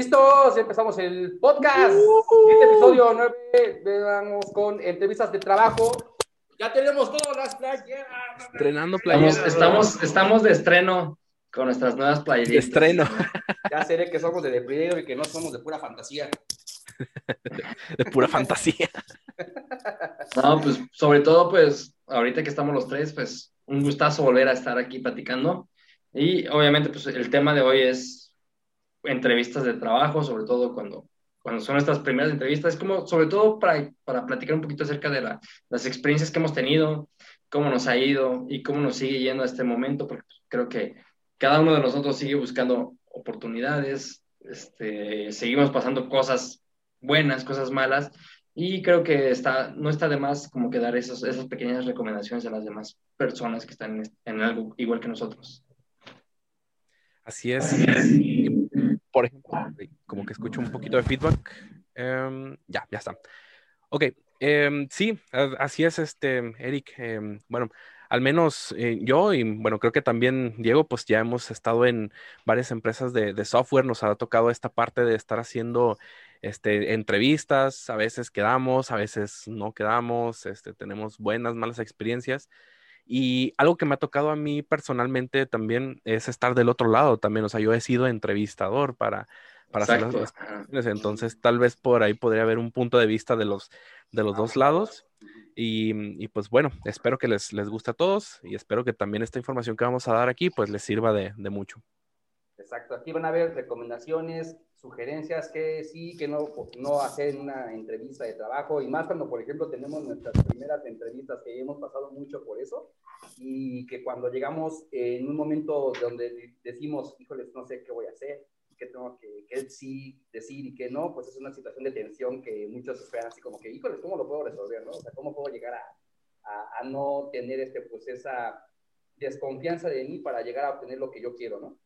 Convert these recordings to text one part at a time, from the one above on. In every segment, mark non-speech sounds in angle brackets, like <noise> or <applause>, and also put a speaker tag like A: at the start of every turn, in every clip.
A: Listos, empezamos el podcast. Este episodio 9, vamos con entrevistas de trabajo. Ya tenemos todas las playeras.
B: Estrenando playeras.
C: Estamos, estamos, de estreno con nuestras nuevas playeras.
B: De estreno.
A: Ya sé que somos de Depredador y que no somos de pura fantasía. <laughs>
B: de pura fantasía.
C: No, pues sobre todo, pues ahorita que estamos los tres, pues un gustazo volver a estar aquí platicando. Y obviamente, pues el tema de hoy es entrevistas de trabajo, sobre todo cuando, cuando son nuestras primeras entrevistas, es como sobre todo para, para platicar un poquito acerca de la, las experiencias que hemos tenido, cómo nos ha ido y cómo nos sigue yendo a este momento, porque creo que cada uno de nosotros sigue buscando oportunidades, este, seguimos pasando cosas buenas, cosas malas, y creo que está, no está de más como que dar esos, esas pequeñas recomendaciones a las demás personas que están en, en algo igual que nosotros.
B: Así es. Por ejemplo, como que escucho un poquito de feedback. Em, ya, ya está. Ok, em, sí, así es, este, Eric. Em, bueno, al menos eh, yo y bueno, creo que también Diego, pues ya hemos estado en varias empresas de, de, software, nos ha tocado esta parte de estar haciendo este, entrevistas, a veces quedamos, a veces no quedamos, este, tenemos buenas, malas experiencias. Y algo que me ha tocado a mí personalmente también es estar del otro lado también. O sea, yo he sido entrevistador para, para hacer las cuestiones. Entonces, tal vez por ahí podría haber un punto de vista de los, de los dos lados. Y, y, pues bueno, espero que les, les guste a todos y espero que también esta información que vamos a dar aquí pues les sirva de, de mucho.
A: Exacto, aquí van a haber recomendaciones, sugerencias que sí, que no, no hacer una entrevista de trabajo y más cuando, por ejemplo, tenemos nuestras primeras entrevistas que hemos pasado mucho por eso y que cuando llegamos en un momento donde decimos, híjoles, no sé qué voy a hacer, qué tengo que, qué sí decir y qué no, pues es una situación de tensión que muchos esperan así como que, híjoles, ¿cómo lo puedo resolver? ¿no? O sea, ¿cómo puedo llegar a, a, a no tener este, pues esa desconfianza de mí para llegar a obtener lo que yo quiero, ¿no?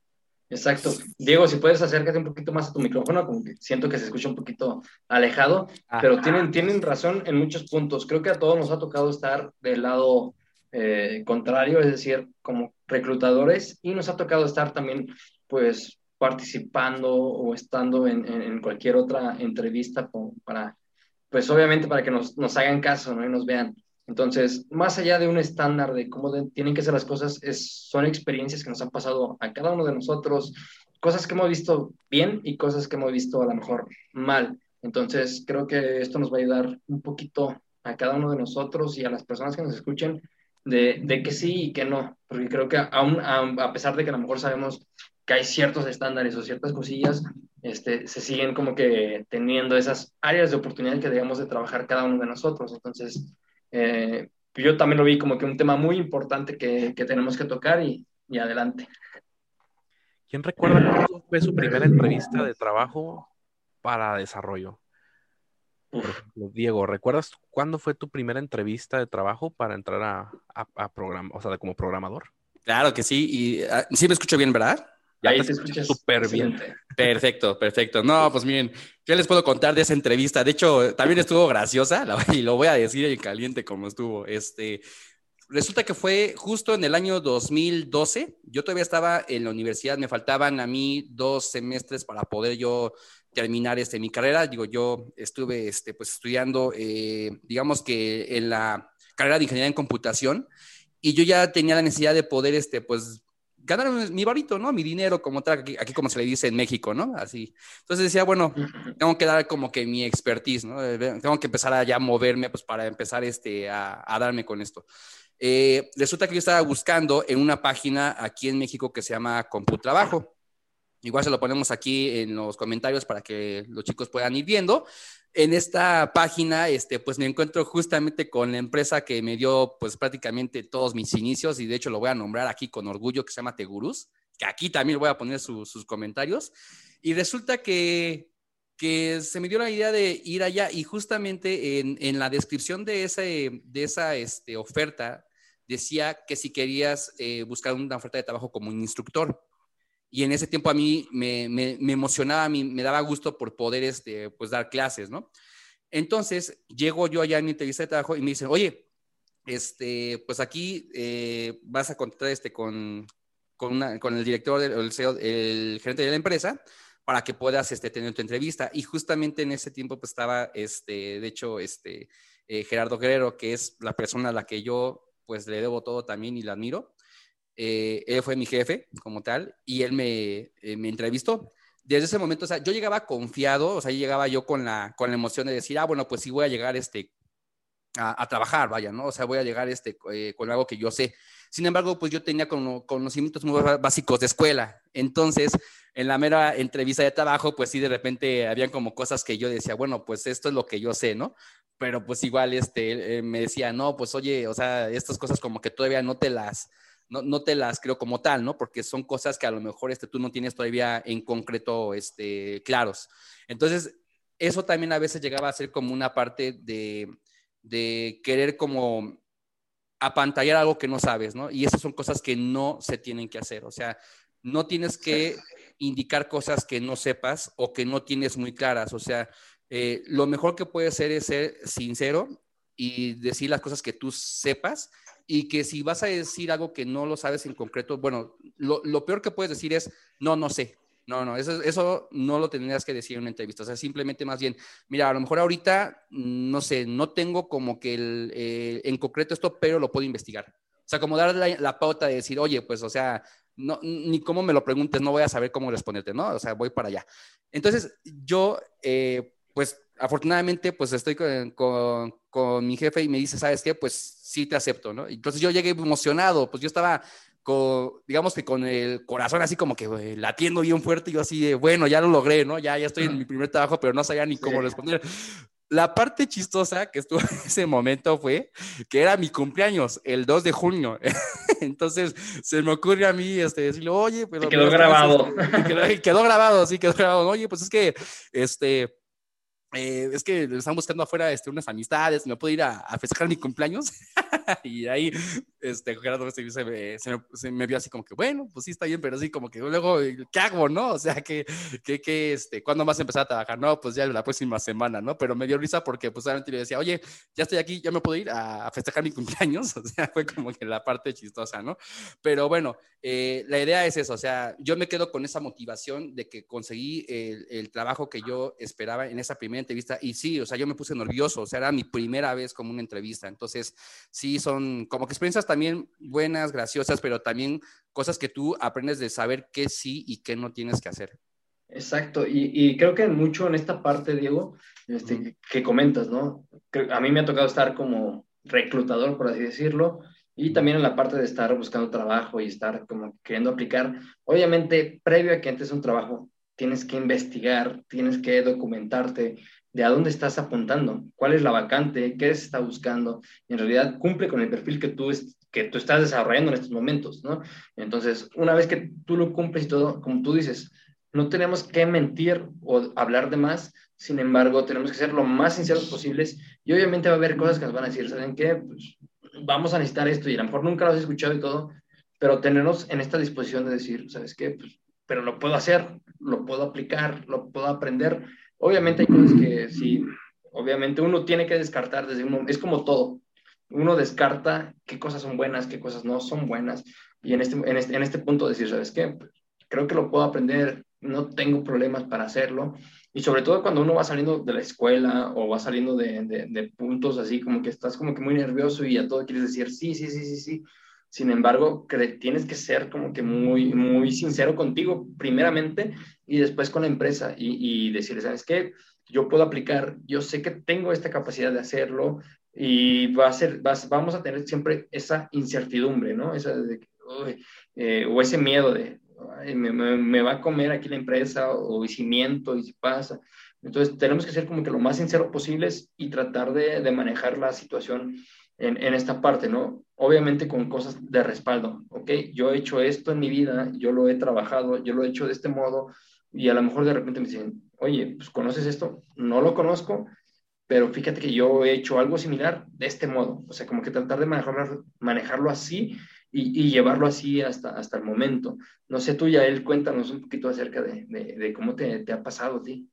C: Exacto. Diego, si puedes acércate un poquito más a tu micrófono, como que siento que se escucha un poquito alejado, pero tienen, tienen razón en muchos puntos. Creo que a todos nos ha tocado estar del lado eh, contrario, es decir, como reclutadores, y nos ha tocado estar también, pues, participando o estando en, en, cualquier otra entrevista para, pues, obviamente para que nos, nos hagan caso, ¿no? Y nos vean. Entonces, más allá de un estándar de cómo tienen que ser las cosas, son experiencias que nos han pasado a cada uno de nosotros, cosas que hemos visto bien y cosas que hemos visto a lo mejor mal. Entonces, creo que esto nos va a ayudar un poquito a cada uno de nosotros y a las personas que nos escuchen de, de que sí y que no, porque creo que aún a, pesar de que a lo mejor sabemos que hay ciertos estándares o ciertas cosillas, este, se siguen como que teniendo esas áreas de oportunidad que debemos de trabajar cada uno de nosotros. Entonces, eh, yo también lo vi como que un tema muy importante que, que tenemos que tocar y, y, adelante.
B: ¿Quién recuerda cuándo fue su primera entrevista de trabajo para desarrollo? Por ejemplo, Diego, ¿recuerdas cuándo fue tu primera entrevista de trabajo para entrar a, a, a programa, o sea, como programador?
D: Claro que sí, y uh, sí me escucho bien, ¿verdad?
C: Ya Ahí te, te escuchas súper bien.
D: Perfecto, perfecto. No, pues miren, ¿qué les puedo contar de esa entrevista? De hecho, también estuvo graciosa, <laughs> y lo voy a decir en caliente como estuvo. Este, resulta que fue justo en el año 2012. Yo todavía estaba en la universidad, me faltaban a mí dos semestres para poder yo terminar este, mi carrera. Digo, yo estuve este, pues, estudiando, eh, digamos que en la carrera de ingeniería en computación, y yo ya tenía la necesidad de poder, este, pues, ganar mi varito, ¿no? Mi dinero, como tal, aquí, aquí, como se le dice en México, ¿no? Así. Entonces decía, bueno, tengo que dar como que mi expertise, ¿no? Eh, tengo que empezar a ya moverme, pues, para empezar este, a, a darme con esto. Eh, resulta que yo estaba buscando en una página aquí en México que se llama Computrabajo. Igual se lo ponemos aquí en los comentarios para que los chicos puedan ir viendo en esta página, este, pues me encuentro justamente con la empresa que me dio, pues prácticamente todos mis inicios y de hecho lo voy a nombrar aquí con orgullo que se llama Tegurus, que aquí también voy a poner su, sus comentarios. Y resulta que, que se me dio la idea de ir allá y justamente en, en la descripción de, ese, de esa este, oferta decía que si querías eh, buscar una oferta de trabajo como un instructor y en ese tiempo a mí me, me, me, emocionaba, me daba gusto por poder este, pues, dar clases, ¿no? Entonces, llego yo allá en mi entrevista de trabajo y me dicen, oye, este, pues aquí eh, vas a contratar este, con, con, una, con, el director, el, CEO, el gerente de la empresa, para que puedas este, tener tu entrevista. Y justamente en ese tiempo pues estaba, este, de hecho, este, eh, Gerardo Guerrero, que es la persona a la que yo pues le debo todo también y la admiro. Eh, él fue mi jefe como tal y él me, eh, me entrevistó desde ese momento, o sea, yo llegaba confiado, o sea, llegaba yo con la, con la emoción de decir, ah, bueno, pues sí voy a llegar este, a, trabajar, vaya, ¿no? O sea, voy a llegar este, eh, con algo que yo sé. Sin embargo, pues yo tenía conocimientos muy básicos de escuela. Entonces, en la mera entrevista de trabajo, pues sí, de repente habían como cosas que yo decía, bueno, pues esto es lo que yo sé, ¿no? Pero pues igual este, me decía, no, pues oye, o sea, estas cosas como que todavía no te las, no, no, te las creo como tal, ¿no? Porque son cosas que a lo mejor este, tú no tienes todavía en concreto este, claros. Entonces, eso también a veces llegaba a ser como una parte de, de querer como apantallar algo que no sabes, ¿no? Y esas son cosas que no se tienen que hacer. O sea, no tienes que indicar cosas que no sepas o que no tienes muy claras. O sea, eh, lo mejor que puedes hacer es ser sincero y decir las cosas que tú sepas y que si vas a decir algo que no lo sabes en concreto, bueno, lo, peor que puedes decir es, no, no sé. No, no, eso, eso no lo tendrías que decir en una entrevista. O sea, simplemente más bien, mira, a lo mejor ahorita, no sé, no tengo como que el, eh, en concreto esto, pero lo puedo investigar. O sea, como darle la, pauta de decir, oye, pues, o sea, no, ni cómo me lo preguntes, no voy a saber cómo responderte, ¿no? O sea, voy para allá. Entonces, yo, eh, pues, afortunadamente, pues estoy con, con, mi jefe y me dice, ¿sabes qué? Pues sí te acepto, ¿no? Entonces yo llegué emocionado, pues yo estaba con, digamos que con el corazón así como que latiendo bien fuerte, y yo así de, bueno, ya lo logré, ¿no? Ya, ya estoy en mi primer trabajo, pero no sabía ni cómo responder. La parte chistosa que estuvo en ese momento fue que era mi cumpleaños, el 2 de junio. <laughs> Entonces se me ocurre a mí este, decirle, oye, pero...
C: quedó grabado.
D: quedó, quedó, grabado, sí, quedó grabado. Oye, pues es que, este, eh, es que están buscando afuera este, unas amistades, me puedo ir a, a festejar mi cumpleaños. <laughs> y ahí, este, Gerardo se, me, se, me, vio así como que, bueno, pues sí está bien, pero así como que luego, ¿qué hago, no? O sea, que, que, que este, ¿cuándo a empezar a trabajar? No, pues ya la próxima semana, ¿no? Pero me dio risa porque, pues, solamente le decía, oye, ya estoy aquí, ya me puedo ir a, festejar mi cumpleaños. <laughs> O sea, fue como que la parte chistosa, ¿no? Pero bueno, eh, la idea es eso, o sea, yo me quedo con esa motivación de que conseguí el, el trabajo que yo esperaba en esa primera entrevista. Y sí, o sea, yo me puse nervioso, o sea, era mi primera vez como una entrevista. Entonces, sí, son como que experiencias también buenas, graciosas, pero también cosas que tú aprendes de saber qué sí y qué no tienes que hacer.
C: Exacto, y, creo que mucho en esta parte, Diego, este, que comentas, ¿no? A mí me ha tocado estar como reclutador, por así decirlo, y también en la parte de estar buscando trabajo y estar como queriendo aplicar. Obviamente, previo a que entres un trabajo, tienes que investigar, tienes que documentarte de a dónde estás apuntando, cuál es la vacante, qué se está buscando, en realidad cumple con el perfil que tú, que tú estás desarrollando en estos momentos, ¿no? Entonces, una vez que tú lo cumples y todo, como tú dices, no tenemos que mentir o hablar de más, sin embargo, tenemos que ser lo más sinceros posibles y obviamente va a haber cosas que nos van a decir, ¿saben qué? Pues vamos a necesitar esto y a lo mejor nunca lo has escuchado y todo, pero tenernos en esta disposición de decir, ¿sabes qué? Pues pero lo puedo hacer, lo puedo aplicar, lo puedo aprender. Obviamente hay cosas que sí, obviamente uno tiene que descartar desde uno, es como todo, uno descarta qué cosas son buenas, qué cosas no son buenas, y en este, en este, en este punto decir, ¿sabes qué? Creo que lo puedo aprender, no tengo problemas para hacerlo, y sobre todo cuando uno va saliendo de la escuela o va saliendo de, de, puntos así como que estás como que muy nervioso y a todo quieres decir, sí, sí, sí, sí, sí, sin embargo, tienes que ser como que muy, muy sincero contigo, primeramente, y después con la empresa, y, y decirle, ¿sabes qué? Yo puedo aplicar, yo sé que tengo esta capacidad de hacerlo, y va a ser, vamos a tener siempre esa incertidumbre, ¿no? Esa de, eh, o ese miedo de, me, va a comer aquí la empresa, o, si miento, y si pasa. Entonces, tenemos que ser como que lo más sincero posibles y tratar de, de manejar la situación en, esta parte, ¿no? Obviamente con cosas de respaldo, ¿ok? Yo he hecho esto en mi vida, yo lo he trabajado, yo lo he hecho de este modo y a lo mejor de repente me dicen, oye, pues conoces esto, no lo conozco, pero fíjate que yo he hecho algo similar de este modo, o sea, como que tratar de manejarlo, manejarlo así y, llevarlo así hasta, hasta el momento. No sé tú, Yael, cuéntanos un poquito acerca de, de, de cómo te, te ha pasado a ti.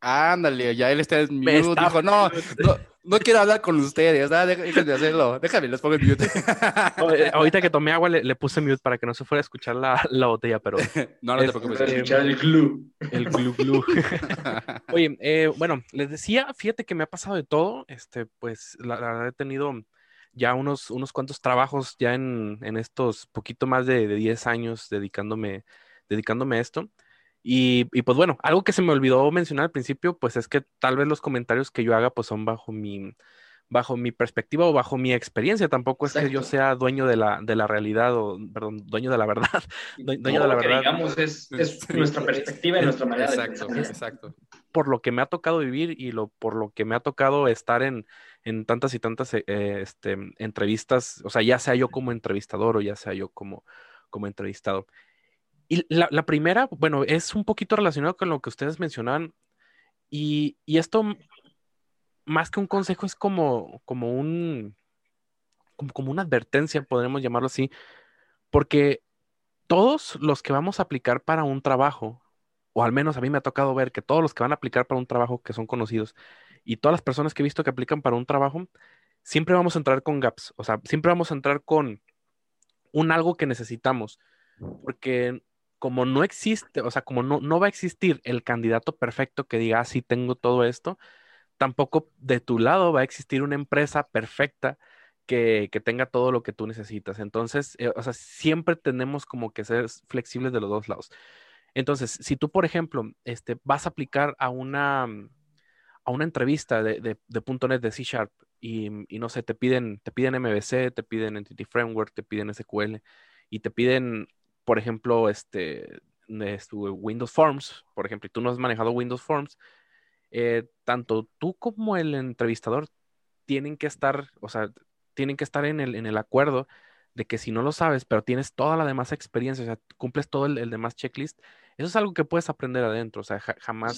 D: Ándale, ya él está en mi dijo, no, no, No quiero hablar con ustedes, déjenme hacerlo. Déjame, les pongo el mute. <laughs>
B: Ahorita que tomé agua le, puse mute para que no se fuera a escuchar la, la botella, pero. <laughs>
C: No, no te preocupes. escuchar el glue.
B: El glue glue. <laughs> Oye, eh, bueno, les decía, fíjate que me ha pasado de todo. Este, pues, la, verdad he tenido ya unos, unos cuantos trabajos ya en, en estos poquito más de, de 10 años dedicándome, dedicándome a esto. Y, pues bueno, algo que se me olvidó mencionar al principio, pues es que tal vez los comentarios que yo haga pues son bajo mi, bajo mi perspectiva o bajo mi experiencia. Tampoco es que yo sea dueño de la, de la realidad o, perdón, dueño de la <laughs> verdad. dueño
C: de la verdad. digamos es, <laughs> es nuestra perspectiva y nuestra manera
D: exacto, de Exacto.
B: Por lo que me ha tocado vivir y lo, por lo que me ha tocado estar en, en tantas y tantas eh, este, entrevistas, o sea, ya sea yo como entrevistador o ya sea yo como, como entrevistado. Y la, primera, bueno, es un poquito relacionado con lo que ustedes mencionaban. Y, esto, más que un consejo, es como, como un como, una advertencia, podríamos llamarlo así, porque todos los que vamos a aplicar para un trabajo, o al menos a mí me ha tocado ver que todos los que van a aplicar para un trabajo que son conocidos y todas las personas que he visto que aplican para un trabajo, siempre vamos a entrar con gaps, o sea, siempre vamos a entrar con un algo que necesitamos, porque como no existe, o sea, como no, no va a existir el candidato perfecto que diga, ah, sí, tengo todo esto, tampoco de tu lado va a existir una empresa perfecta que, tenga todo lo que tú necesitas. Entonces, eh, o sea, siempre tenemos como que ser flexibles de los dos lados. Entonces, si tú, por ejemplo, este, vas a aplicar a una, a una entrevista de, de, de .NET de C Sharp y, y, no sé, te piden, te piden MVC, te piden Entity Framework, te piden SQL y te piden por ejemplo, este, Windows Forms, por ejemplo, y tú no has manejado Windows Forms, eh, tanto tú como el entrevistador tienen que estar, o sea, tienen que estar en el, en el acuerdo de que si no lo sabes, pero tienes toda la demás experiencia, o sea, cumples todo el, demás checklist, eso es algo que puedes aprender adentro, o sea, jamás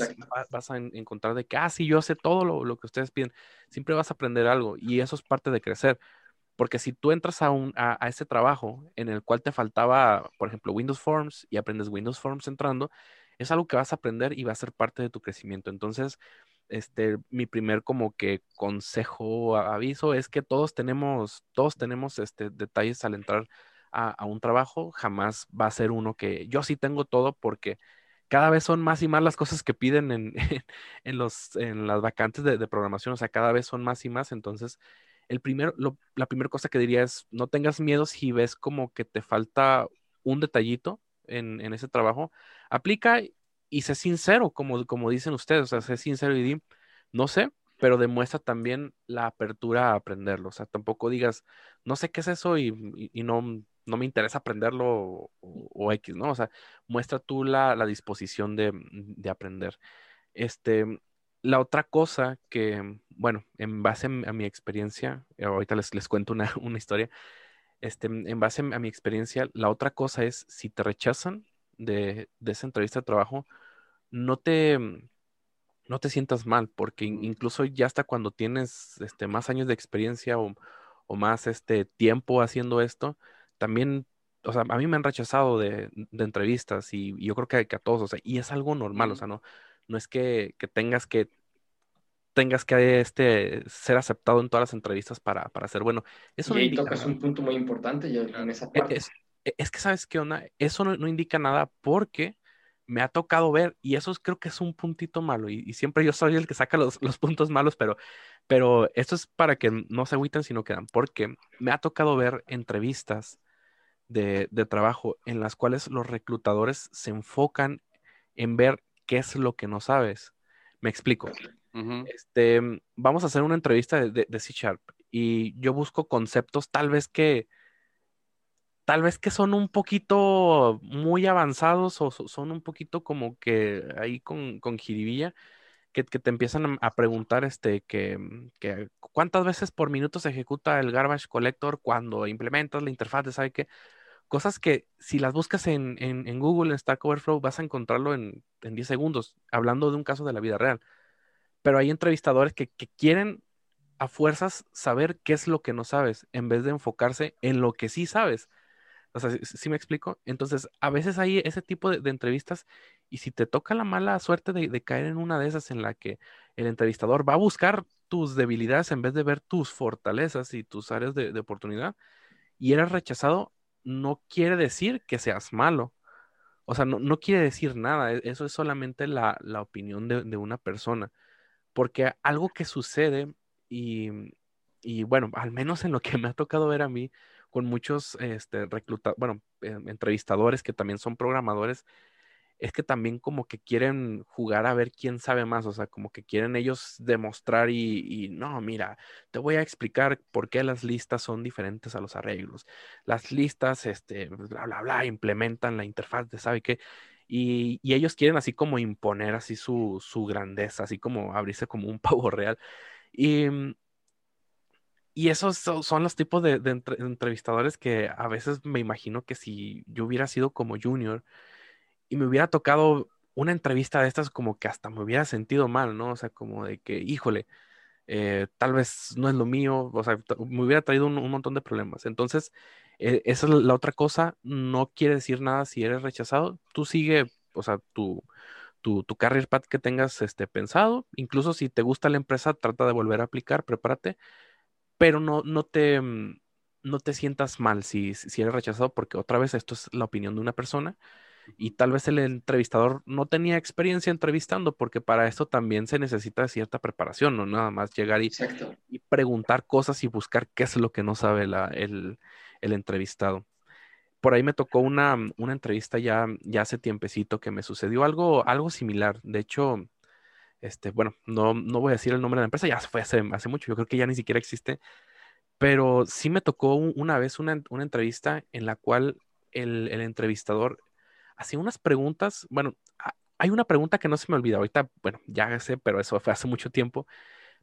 B: vas a encontrar de que, ah, sí, yo sé todo lo, lo, que ustedes piden, siempre vas a aprender algo y eso es parte de crecer. Porque si tú entras a, un, a, ese trabajo en el cual te faltaba, por ejemplo, Windows Forms y aprendes Windows Forms entrando, es algo que vas a aprender y va a ser parte de tu crecimiento. Entonces, este, mi primer como que consejo, aviso es que todos tenemos, todos tenemos este, detalles al entrar a, un trabajo. Jamás va a ser uno que yo sí tengo todo porque cada vez son más y más las cosas que piden en, <laughs> en, los, en las vacantes de, de, programación. O sea, cada vez son más y más. Entonces, el primero, la primera cosa que diría es, no tengas miedo si ves como que te falta un detallito en, ese trabajo, aplica y sé sincero, como, como dicen ustedes, o sea, sé sincero y di, no sé, pero demuestra también la apertura a aprenderlo, o sea, tampoco digas, no sé qué es eso y, no, no me interesa aprenderlo o, X, ¿no? O sea, muestra tú la, disposición de, de aprender. Este, la otra cosa que, bueno, en base a mi experiencia, eh, ahorita les, les cuento una, <laughs> historia, este, en base a mi experiencia, la otra cosa es, si te rechazan de, esa entrevista de trabajo, no te, no te sientas mal, porque incluso ya hasta cuando tienes este, más años de experiencia o, más este, tiempo haciendo esto, también, o sea, a mí me han rechazado de, entrevistas y, yo creo que, que, a todos, o sea, y es algo normal, o sea, no, no es que, tengas que tengas que este, ser aceptado en todas las entrevistas para, para ser bueno.
C: Eso y ahí tocas un punto muy importante en esa e, parte.
B: E, es, que, ¿sabes qué onda? Eso no, indica nada porque me ha tocado ver, y eso creo que es un puntito malo, y, siempre yo soy el que saca los, puntos malos, pero, pero esto es para que no se agüiten si no quedan, porque me ha tocado ver entrevistas de, de trabajo en las cuales los reclutadores se enfocan en ver qué es lo que no sabes. Me explico. este, vamos a hacer una entrevista de, C Sharp y yo busco conceptos tal vez que tal vez que son un poquito muy avanzados o son un poquito como que ahí con, con jiribilla, que, te empiezan a preguntar este, que, que, cuántas veces por minuto se ejecuta el garbage collector cuando implementas la interfaz de sabe qué cosas que si las buscas en, Google, en Stack Overflow, vas a encontrarlo en, 10 segundos, hablando de un caso de la vida real. Pero hay entrevistadores que, quieren a fuerzas saber qué es lo que no sabes, en vez de enfocarse en lo que sí sabes. O sea, ¿sí, me explico? Entonces, a veces hay ese tipo de, entrevistas y si te toca la mala suerte de, caer en una de esas en la que el entrevistador va a buscar tus debilidades en vez de ver tus fortalezas y tus áreas de, oportunidad y eres rechazado, no quiere decir que seas malo. O sea, no, quiere decir nada. E, eso es solamente la, opinión de, una persona. Porque algo que sucede y, y bueno, al menos en lo que me ha tocado ver a mí, con muchos este, recluta bueno, em, entrevistadores que también son programadores, es que también como que quieren jugar a ver quién sabe más, o sea, como que quieren ellos demostrar y, no, mira, te voy a explicar por qué las listas son diferentes a los arreglos. Las listas, este, bla, bla, bla, implementan la interfaz de sabe qué. Y, ellos quieren así como imponer así su, su grandeza, así como abrirse como un <laughs> pavo real. Y, mm, y esos son los tipos de, entrevistadores que a veces me imagino que si yo hubiera sido como junior y me hubiera tocado una entrevista de estas, como que hasta me hubiera sentido mal, ¿no? O sea, como de que, híjole, eh, tal vez no es lo mío, o sea, me hubiera traído un, montón de problemas. Entonces, eh, esa es la otra cosa, no quiere decir nada si eres rechazado, tú sigue, o sea, tu, tu, tu career path que tengas este, pensado, incluso si te gusta la empresa, trata de volver a aplicar, prepárate, pero no, no, te, mm, no te sientas mal si, si eres rechazado, porque otra vez esto es la opinión de una persona y tal vez el entrevistador no tenía experiencia entrevistando, porque para esto también se necesita cierta preparación, no nada más llegar y, y preguntar cosas y buscar qué es lo que no sabe el, entrevistado. Por ahí me tocó una, una entrevista ya, ya hace tiempecito que me sucedió algo, algo similar. De hecho, este, bueno, no, no voy a decir el nombre de la empresa, ya fue hace, hace mucho, yo creo que ya ni siquiera existe, pero sí me tocó una vez una, entrevista en la cual el, entrevistador hacía unas preguntas, bueno, hay una pregunta que no se me olvida, ahorita, bueno, ya sé, pero eso fue hace mucho tiempo,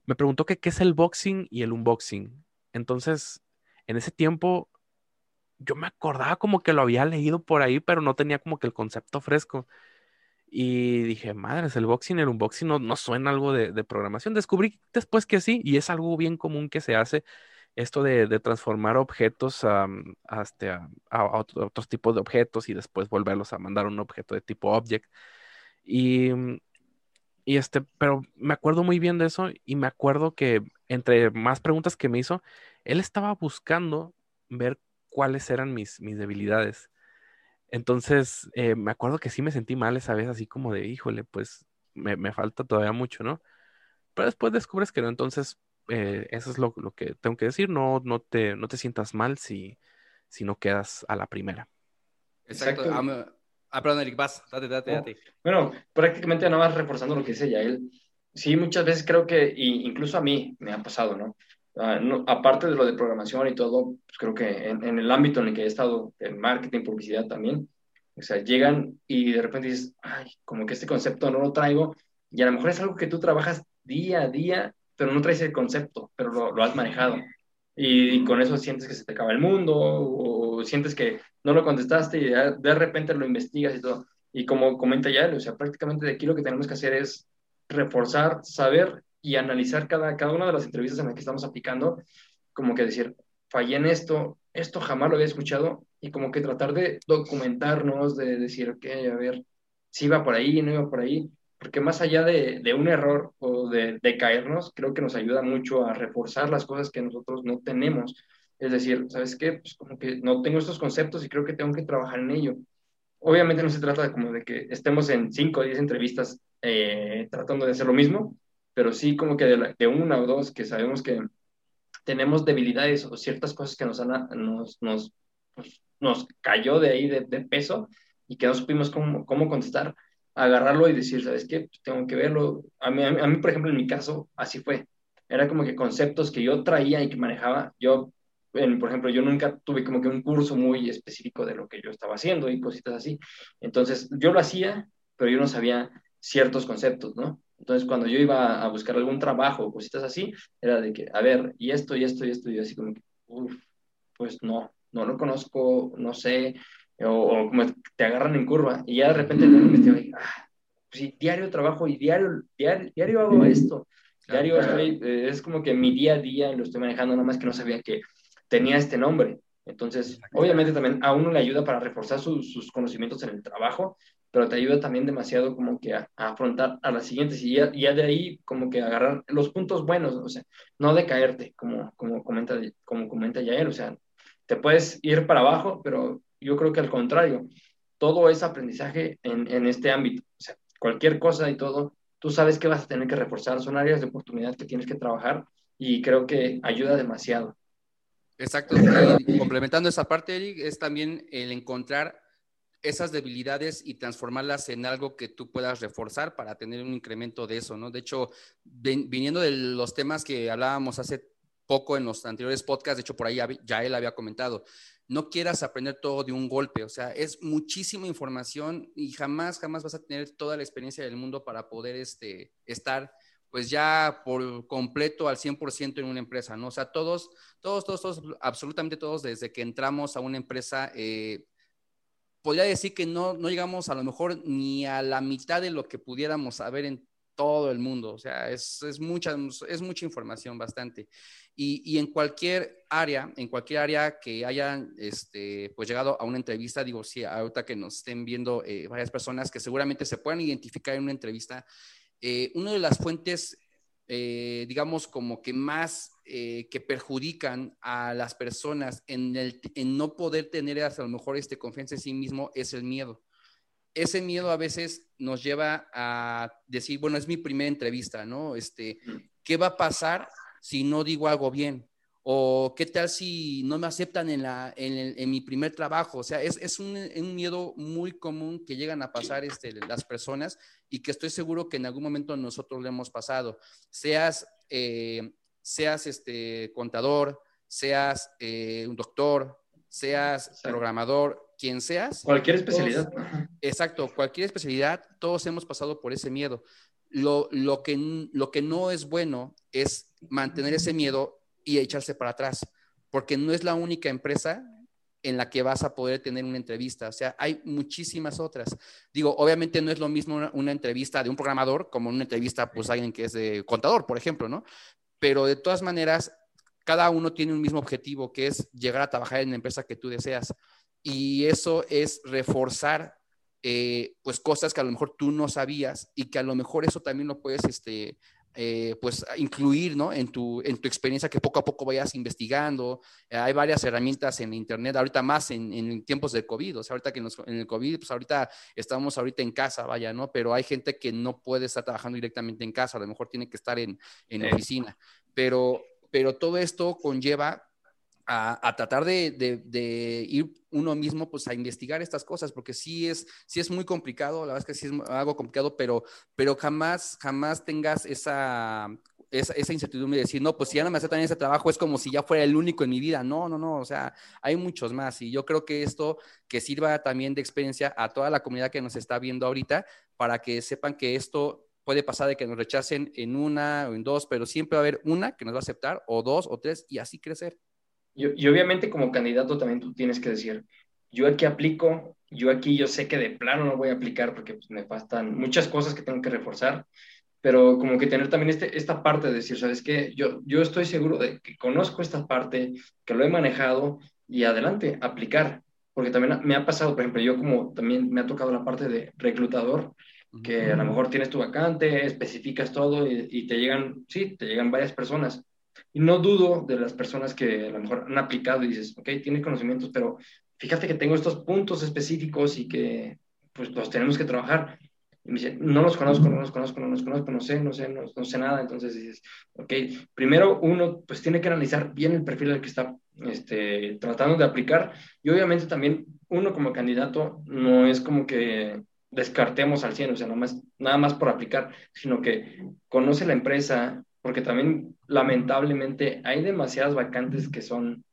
B: me preguntó que qué es el boxing y el unboxing. Entonces, en ese tiempo, yo me acordaba como que lo había leído por ahí, pero no tenía como que el concepto fresco. Y dije, madres, el boxing, el unboxing no, no suena algo de, programación. Descubrí después que sí, y es algo bien común que se hace, esto de, transformar objetos a, este, a, otros tipos de objetos y después volverlos a mandar un objeto de tipo object. Y, y este, pero me acuerdo muy bien de eso y me acuerdo que entre más preguntas que me hizo, él estaba buscando ver cuáles eran mis, mis debilidades. Entonces, eh, me acuerdo que sí me sentí mal esa vez, así como de, híjole, pues me, falta todavía mucho, ¿no? Pero después descubres que no, entonces eh, eso es lo, que tengo que decir, no, no, te, no te sientas mal si, si no quedas a la primera.
D: Exacto. Ah, perdón, Eric, vas, date, date, date.
C: Bueno, prácticamente nada más reforzando lo que dice Yael. Sí, muchas veces creo que, incluso a mí me ha pasado, ¿no? Ah, aparte de lo de programación y todo, pues creo que en, el ámbito en el que he estado, en marketing, publicidad también, o sea, llegan y de repente dices, ay, como que este concepto no lo traigo, y a lo mejor es algo que tú trabajas día a día, pero no traes el concepto, pero lo, has manejado. Y, con eso sientes que se te acaba el mundo, o sientes que no lo contestaste y de repente lo investigas y todo. Y como comenta ya, o sea, prácticamente de aquí lo que tenemos que hacer es reforzar, saber y analizar cada, cada una de las entrevistas en las que estamos aplicando, como que decir, fallé en esto, esto jamás lo había escuchado, y como que tratar de documentarnos, de decir, ok, a ver, si iba por ahí, no iba por ahí, porque más allá de, de un error o de, de, caernos, creo que nos ayuda mucho a reforzar las cosas que nosotros no tenemos. Es decir, ¿sabes qué? Pues como que no tengo estos conceptos y creo que tengo que trabajar en ello. Obviamente no se trata de como de que estemos en 5 o 10 entrevistas eh, tratando de hacer lo mismo, pero sí como que de, una o dos que sabemos que tenemos debilidades o ciertas cosas que nos, nos, nos, pues, nos cayó de ahí de, peso y que no supimos cómo, cómo contestar, agarrarlo y decir, ¿sabes qué? Pues, tengo que verlo. A mí, a mí, por ejemplo, en mi caso, así fue. Era como que conceptos que yo traía y que manejaba, yo, por ejemplo, yo nunca tuve como que un curso muy específico de lo que yo estaba haciendo y cositas así. Entonces, yo lo hacía, pero yo no sabía ciertos conceptos, ¿no? Entonces, cuando yo iba a buscar algún trabajo o cositas así, era de que, a ver, y esto, y esto, y esto, y así como que, uff, pues no, no lo conozco, no sé, o, como te agarran en curva, y ya de repente me estoy, ah, pues sí, diario trabajo y diario, diario, diario hago esto, diario estoy, eh, es como que mi día a día lo estoy manejando, nada más que no sabía que tenía este nombre. Entonces, obviamente también a uno le ayuda para reforzar sus conocimientos en el trabajo, pero te ayuda también demasiado como que a, afrontar a las siguientes y ya, de ahí como que agarrar los puntos buenos, o sea, no decaerte, como, como, comenta, como comenta Yael, o sea, te puedes ir para abajo, pero yo creo que al contrario, todo es aprendizaje en, en este ámbito, cualquier cosa y todo, tú sabes que vas a tener que reforzar, son áreas de oportunidad que tienes que trabajar y creo que ayuda demasiado.
D: Exacto, complementando esa parte, Eric, es también el encontrar esas debilidades y transformarlas en algo que tú puedas reforzar para tener un incremento de eso, ¿no? De hecho, viniendo de los temas que hablábamos hace poco en los anteriores podcasts, de hecho por ahí ya él había comentado, no quieras aprender todo de un golpe, o sea, es muchísima información y jamás, jamás vas a tener toda la experiencia del mundo para poder este, estar pues ya por completo al 100% en una empresa, ¿no? O sea, todos, todos, todos, todos, absolutamente todos, desde que entramos a una empresa, eh, podría decir que no, no llegamos a lo mejor ni a la mitad de lo que pudiéramos saber en todo el mundo. O sea, es, es mucha, es mucha información, bastante. Y, y, en cualquier área, en cualquier área que hayan este, pues llegado a una entrevista, digo, sí, ahorita que nos estén viendo eh, varias personas que seguramente se puedan identificar en una entrevista, eh, una de las fuentes eh, digamos, como que más eh, que perjudican a las personas en, el, en no poder tener a lo mejor este confianza en sí mismo es el miedo. Ese miedo a veces nos lleva a decir, bueno, es mi primera entrevista, ¿no? Este, ¿qué va a pasar si no digo algo bien? ¿O qué tal si no me aceptan en, la, en, mi primer trabajo? O sea, es, es un, un, miedo muy común que llegan a pasar este, las personas y que estoy seguro que en algún momento nosotros le hemos pasado. Seas, eh, seas este, contador, seas eh, un doctor, seas programador, quien seas.
C: Cualquier especialidad.
D: exacto, cualquier especialidad, todos hemos pasado por ese miedo. Lo, lo, que, lo que no es bueno es mantener ese miedo y echarse para atrás, porque no es la única empresa en la que vas a poder tener una entrevista. O sea, hay muchísimas otras. Digo, obviamente no es lo mismo una, entrevista de un programador como una entrevista, pues, alguien que es de contador, por ejemplo, ¿no? Pero de todas maneras, cada uno tiene un mismo objetivo, que es llegar a trabajar en la empresa que tú deseas. Y eso es reforzar, eh, pues, cosas que a lo mejor tú no sabías y que a lo mejor eso también lo puedes, este, eh, pues incluir ¿no? en, tu, en tu experiencia que poco a poco vayas investigando. Eh, hay varias herramientas en Internet, ahorita más en, en tiempos de COVID, o sea, ahorita que en el COVID, pues ahorita estamos ahorita en casa, vaya, ¿no? Pero hay gente que no puede estar trabajando directamente en casa, a lo mejor tiene que estar en, en oficina, pero, pero todo esto conlleva a, tratar de, ir uno mismo pues a investigar estas cosas, porque sí es, sí es muy complicado, la verdad es que sí es algo complicado, pero, pero jamás, jamás tengas esa, esa, incertidumbre de decir, no, pues si ya no me aceptan ese trabajo es como si ya fuera el único en mi vida. No, no, no, o sea, hay muchos más y yo creo que esto que sirva también de experiencia a toda la comunidad que nos está viendo ahorita para que sepan que esto puede pasar de que nos rechacen en una o en dos, pero siempre va a haber una que nos va a aceptar o dos o tres y así crecer.
C: Y, obviamente como candidato también tú tienes que decir, yo aquí aplico, yo aquí yo sé que de plano no voy a aplicar porque pues, me faltan muchas cosas que tengo que reforzar, pero como que tener también este, esta parte de decir, ¿sabes qué? Yo, yo estoy seguro de que conozco esta parte, que lo he manejado y adelante, aplicar. Porque también me ha pasado, por ejemplo, yo como también me ha tocado la parte de reclutador, que a lo mejor tienes tu vacante, especificas todo y, y te llegan, sí, te llegan varias personas y no dudo de las personas que a lo mejor han aplicado y dices, ok, tiene conocimientos, pero fíjate que tengo estos puntos específicos y que pues los tenemos que trabajar. Y me dice, no los conozco, no los conozco, no los conozco, no sé, no sé, no, sé nada. Entonces dices, ok, primero uno pues tiene que analizar bien el perfil al que está este, tratando de aplicar y obviamente también uno como candidato no es como que descartemos al 100, o sea, nada más, nada más por aplicar, sino que conoce la empresa, porque también lamentablemente hay demasiadas vacantes que son,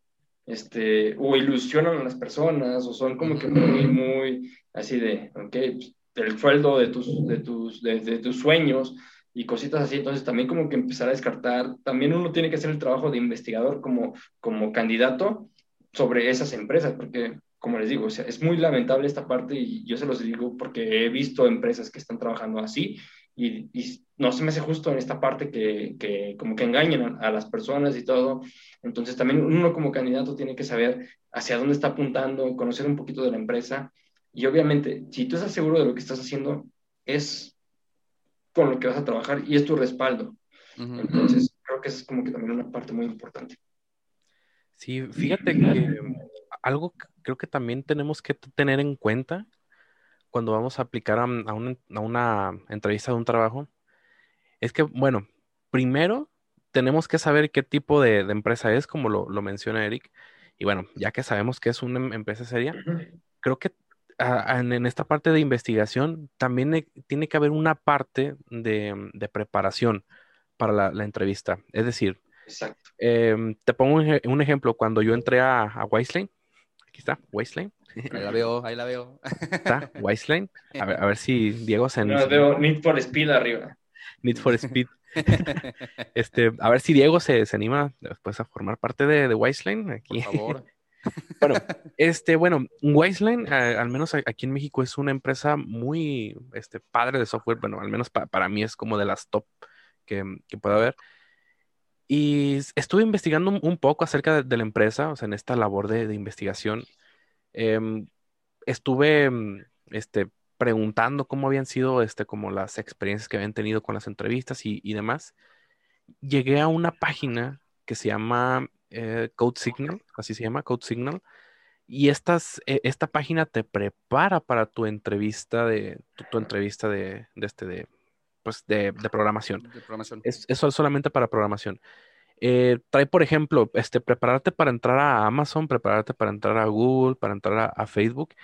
C: este, o ilusionan a las personas, o son como que muy, muy así de, ok, pues, el sueldo de tus, de tus, de, tus sueños y cositas así, entonces también como que empezar a descartar, también uno tiene que hacer el trabajo de investigador como, como candidato sobre esas empresas, porque como les digo, es muy lamentable esta parte y yo se los digo porque he visto empresas que están trabajando así y, no se me hace justo en esta parte que, que como que engañen a, las personas y todo. Entonces también uno como candidato tiene que saber hacia dónde está apuntando, conocer un poquito de la empresa y obviamente si tú estás seguro de lo que estás haciendo es con lo que vas a trabajar y es tu respaldo. Entonces creo que es como que también una parte muy importante.
B: Sí, fíjate que algo que creo que también tenemos que tener en cuenta cuando vamos a aplicar a, una, entrevista de un trabajo es que, bueno, primero tenemos que saber qué tipo de, empresa es, como lo, menciona Eric. Y bueno, ya que sabemos que es una em, empresa seria, creo que en esta parte de investigación también tiene que haber una parte de, preparación para la, entrevista. Es decir, em, te pongo un, ejemplo. Cuando yo entré a, a aquí está, Wasteland.
D: Ahí la <laughs> veo, ahí la veo.
B: Está, Wasteland. A ver, a ver si Diego se...
C: No, veo Need for Speed arriba.
B: Need for Speed. este, a ver si Diego se, se anima después a formar parte de, de Wasteland. Aquí.
D: Por favor. <laughs>
B: bueno, este, bueno, Wasteland, al menos aquí en México, es una empresa muy este, padre de software. Bueno, al menos para mí es como de las top que, que puede haber. Y estuve investigando un, poco acerca de, la empresa, o sea, en esta labor de, investigación. Em, estuve mm, este, preguntando cómo habían sido este, como las experiencias que habían tenido con las entrevistas y, demás. Llegué a una página que se llama eh, Code Signal, así se llama, Code Signal. Y estas, e, esta página te prepara para tu entrevista de tu, entrevista de, de, este de pues, de, programación. Es, eso es solamente para programación. Eh, trae, por ejemplo, este, prepararte para entrar a Amazon, prepararte para entrar a Google, para entrar a, Facebook.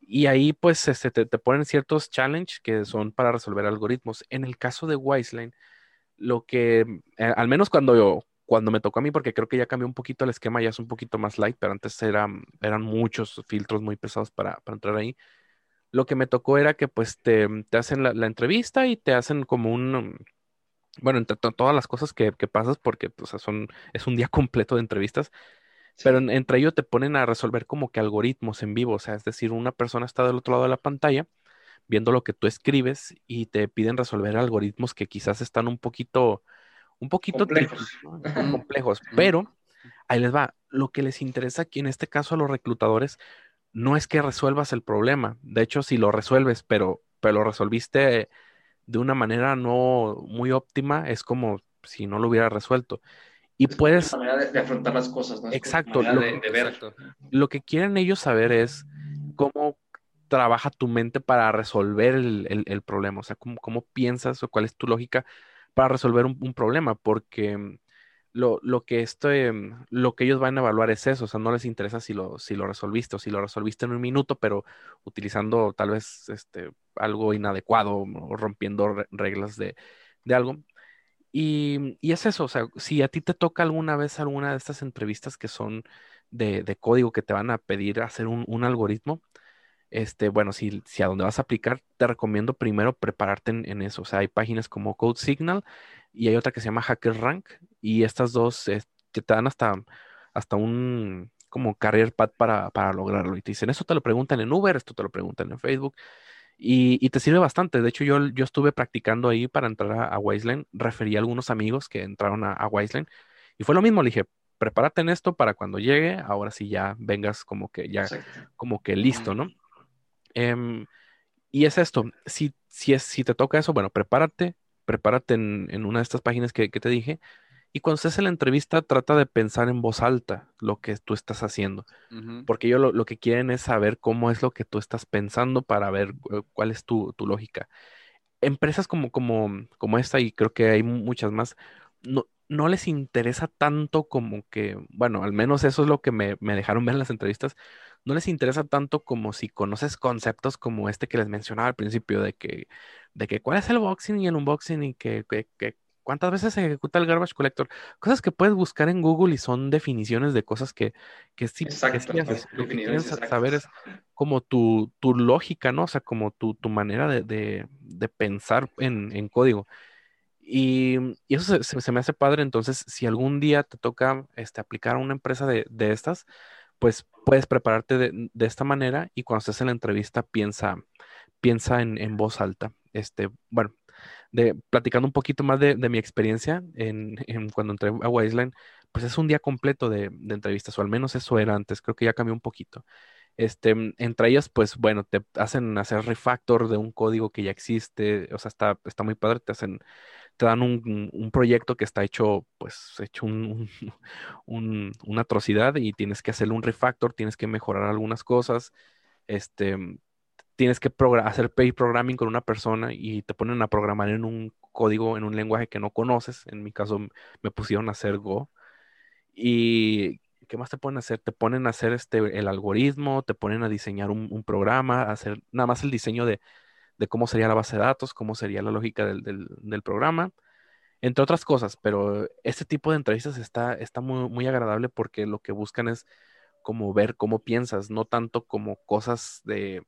B: Y ahí, pues, este, te, ponen ciertos challenges que son para resolver algoritmos. En el caso de Wiseline, lo que, eh, al menos cuando yo, cuando me tocó a mí, porque creo que ya cambió un poquito el esquema, ya es un poquito más light, pero antes eran, eran muchos filtros muy pesados para, para entrar ahí lo que me tocó era que pues te, hacen la, entrevista y te hacen como un, bueno, entre todas las cosas que, pasas, porque pues, son, es un día completo de entrevistas, pero entre ellos te ponen a resolver como que algoritmos en vivo, o sea, es decir, una persona está del otro lado de la pantalla viendo lo que tú escribes y te piden resolver algoritmos que quizás están un poquito, un poquito
C: complejos,
B: complejos pero ahí les va, lo que les interesa aquí en este caso a los reclutadores no es que resuelvas el problema. De hecho, si lo resuelves, pero, pero lo resolviste de una manera no muy óptima, es como si no lo hubiera resuelto. Y puedes...
C: manera de, afrontar las cosas, ¿no?
B: Exacto. Lo, de, ver. lo que quieren ellos saber es cómo trabaja tu mente para resolver el, problema, o sea, cómo, cómo, piensas o cuál es tu lógica para resolver un problema, porque lo, lo, que este, lo que ellos van a evaluar es eso, o sea, no les interesa si lo, si lo resolviste o si lo resolviste en un minuto, pero utilizando tal vez este, algo inadecuado o rompiendo reglas de, de algo. Y, y, es eso, o sea, si a ti te toca alguna vez alguna de estas entrevistas que son de, de código que te van a pedir hacer un, un algoritmo, este, bueno, si, si, a donde vas a aplicar, te recomiendo primero prepararte en, en, eso. O sea, hay páginas como Code Signal y hay otra que se llama Hacker Rank y estas dos te dan hasta, hasta un como career pad para, para, lograrlo. Y te dicen, eso te lo preguntan en Uber, esto te lo preguntan en Facebook. Y, y te sirve bastante. De hecho, yo, yo estuve practicando ahí para entrar a, a Referí a algunos amigos que entraron a, a Y fue lo mismo. Le dije, prepárate en esto para cuando llegue, ahora sí ya vengas como que ya, como que listo, ¿no? Em, y es esto. Si, si, es, si te toca eso, bueno, prepárate, prepárate en, una de estas páginas que, te dije. Y cuando estés en la entrevista, trata de pensar en voz alta lo que tú estás haciendo. Porque ellos lo, que quieren es saber cómo es lo que tú estás pensando para ver cuál es tu, lógica. Empresas como, como, como esta, y creo que hay muchas más, no, no les interesa tanto como que, bueno, al menos eso es lo que me, me dejaron ver en las entrevistas, no les interesa tanto como si conoces conceptos como este que les mencionaba al principio, de que, de que cuál es el boxing y el unboxing y que, cuántas veces se ejecuta el garbage collector. Cosas que puedes buscar en Google y son definiciones de cosas que, que sí, Lo que quieres saber es como tu, tu, lógica, ¿no? O sea, como tu, tu manera de, de, pensar en, en, código. Y, y eso se, se, me hace padre. Entonces, si algún día te toca este, aplicar a una empresa de, de estas, pues puedes prepararte de, esta manera y cuando estés en la entrevista piensa, piensa en, voz alta. Este, bueno, de platicando un poquito más de, mi experiencia en, cuando entré a Wiseline, pues es un día completo de, entrevistas, o al menos eso era antes, creo que ya cambió un poquito. Este, entre ellas, pues bueno, te hacen hacer refactor de un código que ya existe, o sea, está, está muy padre, te hacen, te dan un, proyecto que está hecho, pues, hecho <laughs> una atrocidad y tienes que hacerle un refactor, tienes que mejorar algunas cosas, este, tienes que hacer pay programming con una persona y te ponen a programar en un código, en un lenguaje que no conoces. En mi caso me pusieron a hacer Go. Y ¿qué más te ponen a hacer? Te ponen a hacer este, el algoritmo, te ponen a diseñar un, programa, hacer nada más el diseño de, cómo sería la base de datos, cómo sería la lógica del, programa, entre otras cosas. Pero este tipo de entrevistas está, está muy, muy agradable porque lo que buscan es como ver cómo piensas, no tanto como cosas de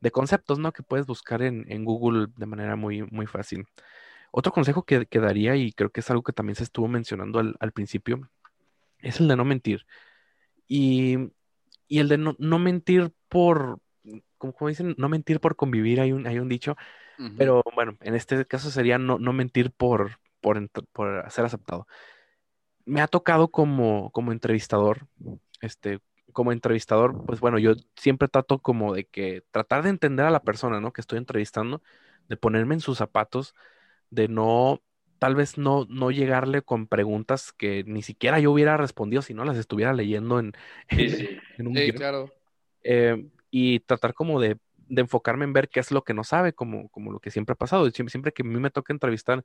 B: de conceptos, ¿no? Que puedes buscar en, Google de manera muy, muy fácil. Otro consejo que, que, daría, y creo que es algo que también se estuvo mencionando al, principio, es el de no mentir. Y, el de no, mentir por, como, dicen, no mentir por convivir, hay un, hay un dicho, pero bueno, en este caso sería no, no mentir por, por, por, ser aceptado. Me ha tocado como, como entrevistador, este, como entrevistador, pues bueno, yo siempre trato como de que tratar de entender a la persona, ¿no? Que estoy entrevistando, de ponerme en sus zapatos, de no, tal vez no, no llegarle con preguntas que ni siquiera yo hubiera respondido si no las estuviera leyendo en,
D: un sí, claro.
B: Eh, y tratar como de de enfocarme en ver qué es lo que no sabe, como, como lo que siempre ha pasado. Siempre, siempre que a mí me toca entrevistar,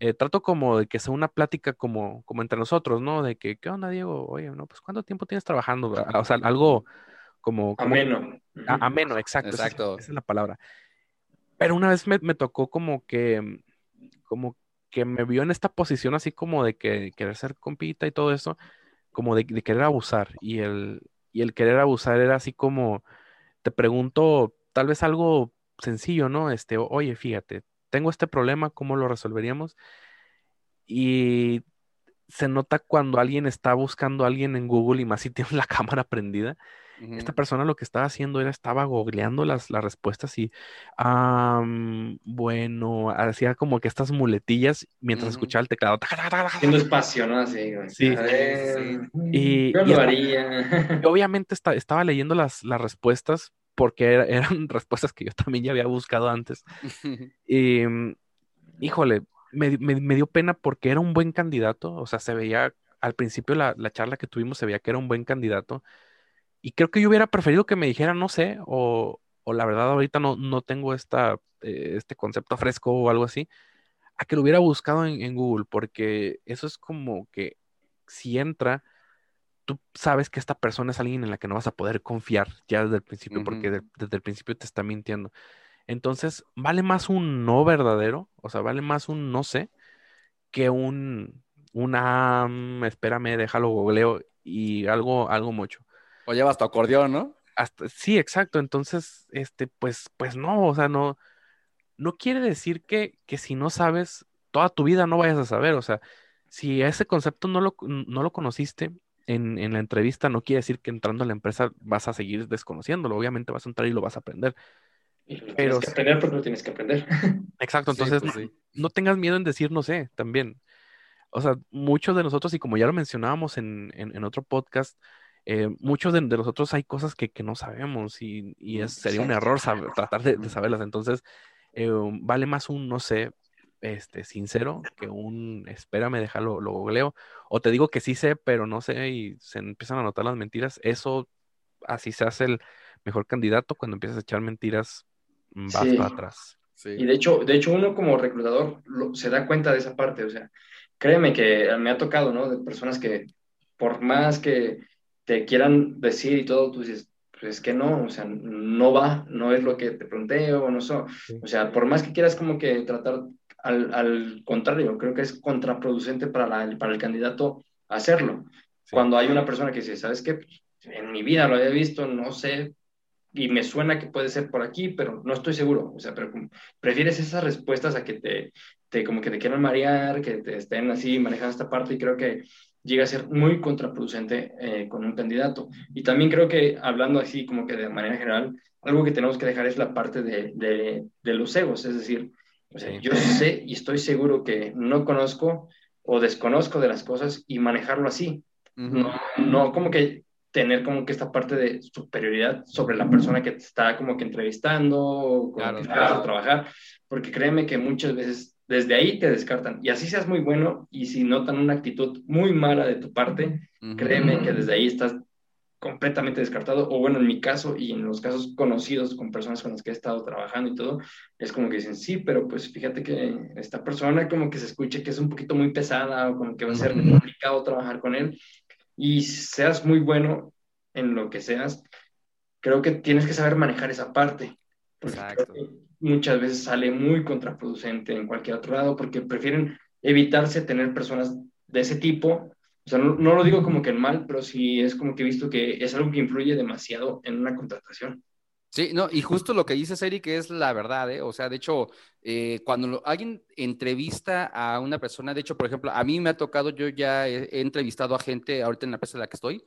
B: eh, trato como de que sea una plática como, como entre nosotros, ¿no? De que, ¿qué onda, Diego? Oye, no, pues ¿cuánto tiempo tienes trabajando? O sea, algo como...
C: ameno.
B: ameno, exacto.
D: Exacto.
B: Esa, es la palabra. Pero una vez me, me, tocó como que, como que me vio en esta posición así como de que querer ser compita y todo eso, como de, de querer abusar. Y el, y el querer abusar era así como, te pregunto tal vez algo sencillo, ¿no? Este, oye, fíjate, tengo este problema, ¿cómo lo resolveríamos? Y se nota cuando alguien está buscando a alguien en Google y más si <laughs> tiene la cámara prendida. Esta persona lo que estaba haciendo era, estaba googleando las, las respuestas y, bueno, hacía como que estas muletillas mientras escuchaba el teclado.
C: Haciendo <laughs> espacio, ¿no? Así,
B: sí.
C: Y, Yo lo haría.
B: obviamente estaba leyendo las, las respuestas, porque eran <laughs> respuestas que yo también ya había buscado antes. <laughs> y, mm, híjole, me, dio pena porque era un buen candidato, o sea, se veía, al principio la, la, charla que tuvimos se veía que era un buen candidato, y creo que yo hubiera preferido que me dijera, no sé, o, o la verdad ahorita no, no tengo esta, eh, este concepto fresco o algo así, a que lo hubiera buscado en, en Google, porque eso es como que si entra tú sabes que esta persona es alguien en la que no vas a poder confiar ya desde el principio, porque desde el principio te está mintiendo. Entonces, vale más un no verdadero, o sea, vale más un no sé, que un, una, mm, espérame, déjalo googleo y algo, algo mucho.
D: O llevas tu acordeón, ¿no?
B: Hasta, sí, exacto. Entonces, este, pues, pues no, o sea, no, no quiere decir que, que si no sabes, toda tu vida no vayas a saber, o sea, si ese concepto no lo, no lo conociste en, la entrevista no quiere decir que entrando a la empresa vas a seguir desconociéndolo. Obviamente vas a entrar y lo vas a aprender.
C: pero tienes que aprender porque lo tienes que aprender. <laughs>
B: Exacto, entonces pues no tengas miedo en decir no sé también. O sea, muchos de nosotros, y como ya lo mencionábamos en, otro podcast, eh, muchos de, nosotros hay cosas que, no sabemos y, es, sería un error <laughs> tratar de, saberlas. Entonces, eh, vale más un no sé este, sincero que un espérame, déjalo, lo googleo. O te digo que sí sé, pero no sé y se empiezan a notar las mentiras. Eso así se hace el mejor candidato cuando empiezas a echar mentiras, mm, vas para atrás.
C: Y de hecho, de hecho, uno como reclutador se da cuenta de esa parte. O sea, créeme que me ha tocado, ¿no? De personas que por más que te quieran decir y todo, tú dices, pues es que no, o sea, no va, no es lo que te pregunté o no sé. O sea, por más que quieras como que tratar al, al, contrario, creo que es contraproducente para, la, para el candidato hacerlo. Cuando hay una persona que dice, ¿sabes qué? En mi vida lo había visto, no sé, y me suena que puede ser por aquí, pero no estoy seguro. O sea, pero prefieres esas respuestas a que te, te como que te quieran marear, que te estén así manejando esta parte, y creo que llega a ser muy contraproducente eh, con un candidato. Y también creo que, hablando así como que de manera general, algo que tenemos que dejar es la parte de, de, de los egos, es decir, O sea, yo sé y estoy seguro que no conozco o desconozco de las cosas y manejarlo así. no, no como que tener como que esta parte de superioridad sobre la persona que te está como que entrevistando o con que vas a trabajar, porque créeme que muchas veces desde ahí te descartan. Y así seas muy bueno y si notan una actitud muy mala de tu parte, créeme que desde ahí estás completamente descartado, o bueno, en mi caso y en los casos conocidos con personas con las que he estado trabajando y todo, es como que dicen, sí, pero pues fíjate que esta persona como que se escuche que es un poquito muy pesada o como que va a ser complicado trabajar con él, y seas muy bueno en lo que seas, creo que tienes que saber manejar esa parte. Exacto. Muchas veces sale muy contraproducente en cualquier otro lado porque prefieren evitarse tener personas de ese tipo o sea, no, lo digo como que en mal, pero sí es como que he visto que es algo que influye demasiado en una contratación.
D: Sí, no, y justo lo que dices, Eric, es la verdad, ¿eh? O sea, de hecho, eh, cuando alguien entrevista a una persona, de hecho, por ejemplo, a mí me ha tocado, yo ya he, entrevistado a gente ahorita en la empresa en la que estoy,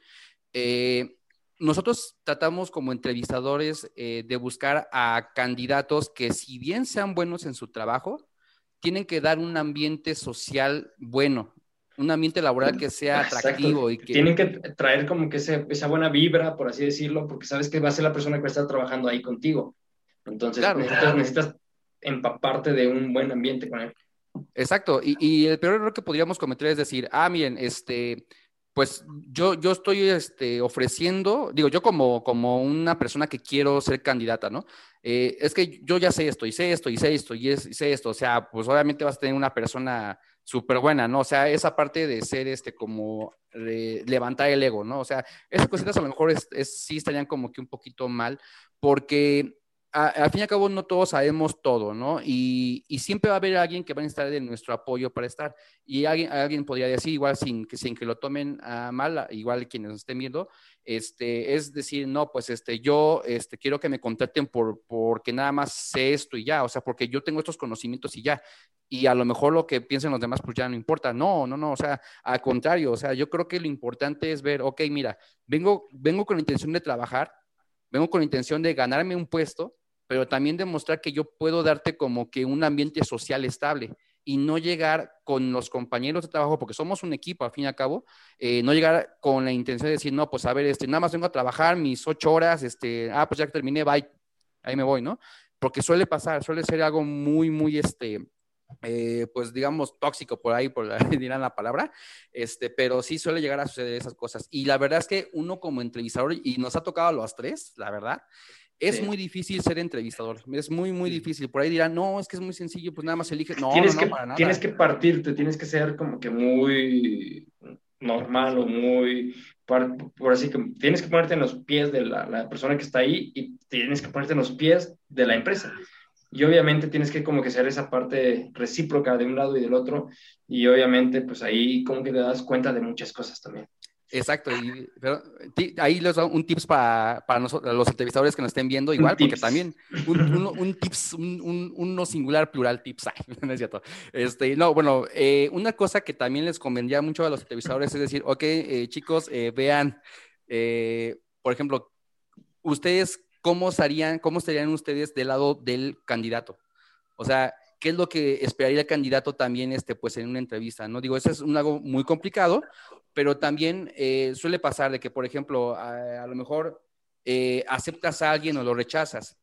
D: eh, nosotros tratamos como entrevistadores eh, de buscar a candidatos que si bien sean buenos en su trabajo, tienen que dar un ambiente social bueno, un ambiente laboral que sea atractivo y que...
C: Tienen que traer como que esa buena vibra, por así decirlo, porque sabes que va a ser la persona que va a estar trabajando ahí contigo. Entonces necesitas, empaparte de un buen ambiente con él.
D: Exacto, y, y, el peor error que podríamos cometer es decir, ah, miren, este, pues yo, yo estoy este, ofreciendo, digo, yo como, como una persona que quiero ser candidata, ¿no? Eh, es que yo ya sé esto, y sé esto, y sé esto, y, sé esto, o sea, pues obviamente vas a tener una persona súper buena, ¿no? O sea, esa parte de ser este como levantar el ego, ¿no? O sea, esas cositas a lo mejor es, sí estarían como que un poquito mal, porque al fin y al cabo no todos sabemos todo, ¿no? Y, siempre va a haber alguien que va a estar de nuestro apoyo para estar. Y alguien, alguien podría decir, igual sin que, sin que lo tomen a mal, igual quienes nos estén viendo, este, es decir, no, pues este, yo este, quiero que me contraten por, porque nada más sé esto y ya, o sea, porque yo tengo estos conocimientos y ya. Y a lo mejor lo que piensen los demás, pues ya no importa. No, no, no, o sea, al contrario, o sea, yo creo que lo importante es ver, ok, mira, vengo, vengo con la intención de trabajar, vengo con la intención de ganarme un puesto pero también demostrar que yo puedo darte como que un ambiente social estable y no llegar con los compañeros de trabajo, porque somos un equipo al fin y al cabo, eh, no llegar con la intención de decir, no, pues a ver, este, nada más vengo a trabajar mis ocho horas, este, ah, pues ya terminé, bye, ahí me voy, ¿no? Porque suele pasar, suele ser algo muy, muy, este, eh, pues digamos, tóxico por ahí, por <laughs> dirán la palabra, este, pero sí suele llegar a suceder esas cosas. Y la verdad es que uno como entrevistador, y nos ha tocado a los tres, la verdad, es muy difícil ser entrevistador, es muy, muy difícil. Por ahí dirán, no, es que es muy sencillo, pues nada más elige. No,
C: tienes
D: no,
C: que, para nada. Tienes que partirte, tienes que ser como que muy normal o muy, por, así que tienes que ponerte en los pies de la, la, persona que está ahí y tienes que ponerte en los pies de la empresa. Y obviamente tienes que como que ser esa parte recíproca de un lado y del otro. Y obviamente pues ahí como que te das cuenta de muchas cosas también.
D: Exacto, y, pero, ahí les doy un tips para, para nosotros, los entrevistadores que nos estén viendo, igual, porque también un, un, tips, un, uno singular, plural tips, <laughs> no es cierto. Este, no, bueno, eh, una cosa que también les convendría mucho a los entrevistadores es decir, ok, eh, chicos, eh, vean, por ejemplo, ustedes, ¿cómo estarían, cómo estarían ustedes del lado del candidato? O sea, ¿qué es lo que esperaría el candidato también este, pues, en una entrevista? No digo, eso es un, algo muy complicado, pero también eh, suele pasar de que, por ejemplo, a, lo mejor eh, aceptas a alguien o lo rechazas.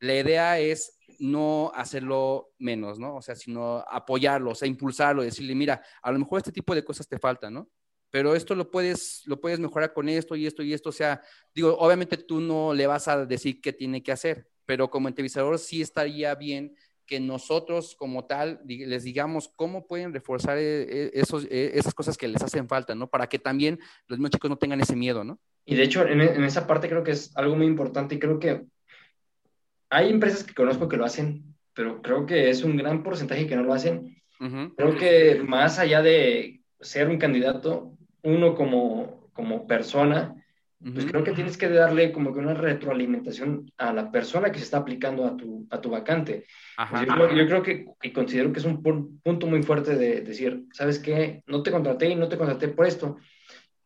D: La idea es no hacerlo menos, ¿no? O sea, sino apoyarlo, o sea, impulsarlo, decirle, mira, a lo mejor este tipo de cosas te faltan, ¿no? Pero esto lo puedes, lo puedes mejorar con esto y esto y esto. O sea, digo, obviamente tú no le vas a decir qué tiene que hacer, pero como entrevistador sí estaría bien que nosotros como tal les digamos cómo pueden reforzar eh, eh, esos, eh, esas cosas que les hacen falta, ¿no? Para que también los mismos chicos no tengan ese miedo, ¿no?
C: Y de hecho, en, esa parte creo que es algo muy importante y creo que hay empresas que conozco que lo hacen, pero creo que es un gran porcentaje que no lo hacen. Creo que más allá de ser un candidato, uno como, como persona, pues creo que tienes que darle como que una retroalimentación a la persona que se está aplicando a tu, a tu vacante. Pues yo, creo que y considero que es un punto muy fuerte de decir, ¿sabes qué? No te contraté y no te contraté por esto.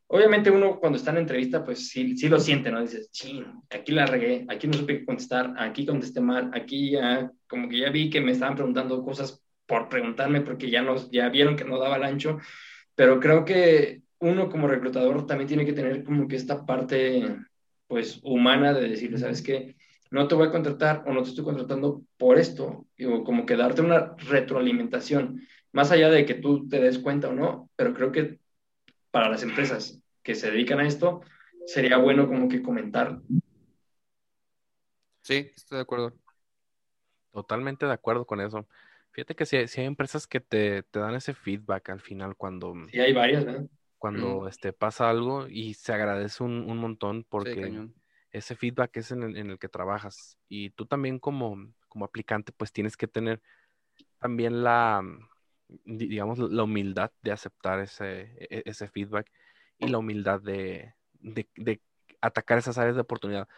C: obviamente uno cuando está en entrevista, pues sí, sí lo siente, ¿no? Dices, sí, aquí la regué, aquí no supe contestar, aquí contesté mal, aquí ya, como que ya vi que me estaban preguntando cosas por preguntarme porque ya, nos, ya vieron que no daba el ancho, pero creo que uno como reclutador también tiene que tener como que esta parte, pues, humana de decirle, ¿sabes qué? No te voy a contratar o no te estoy contratando por esto, o como que darte una retroalimentación, más allá de que tú te des cuenta o no, pero creo que para las empresas que se dedican a esto, sería bueno como que comentar.
D: Sí, estoy de acuerdo.
B: Totalmente de acuerdo con eso. Fíjate que si, hay empresas que te, dan ese feedback al final cuando...
C: Sí, hay varias, ¿verdad?
B: Cuando este, pasa algo y se agradece un, montón porque ese feedback es en el, que trabajas. Y tú también como, como aplicante pues tienes que tener también la, digamos, la humildad de aceptar ese, e, ese feedback y la humildad de, de, de atacar esas áreas de oportunidad.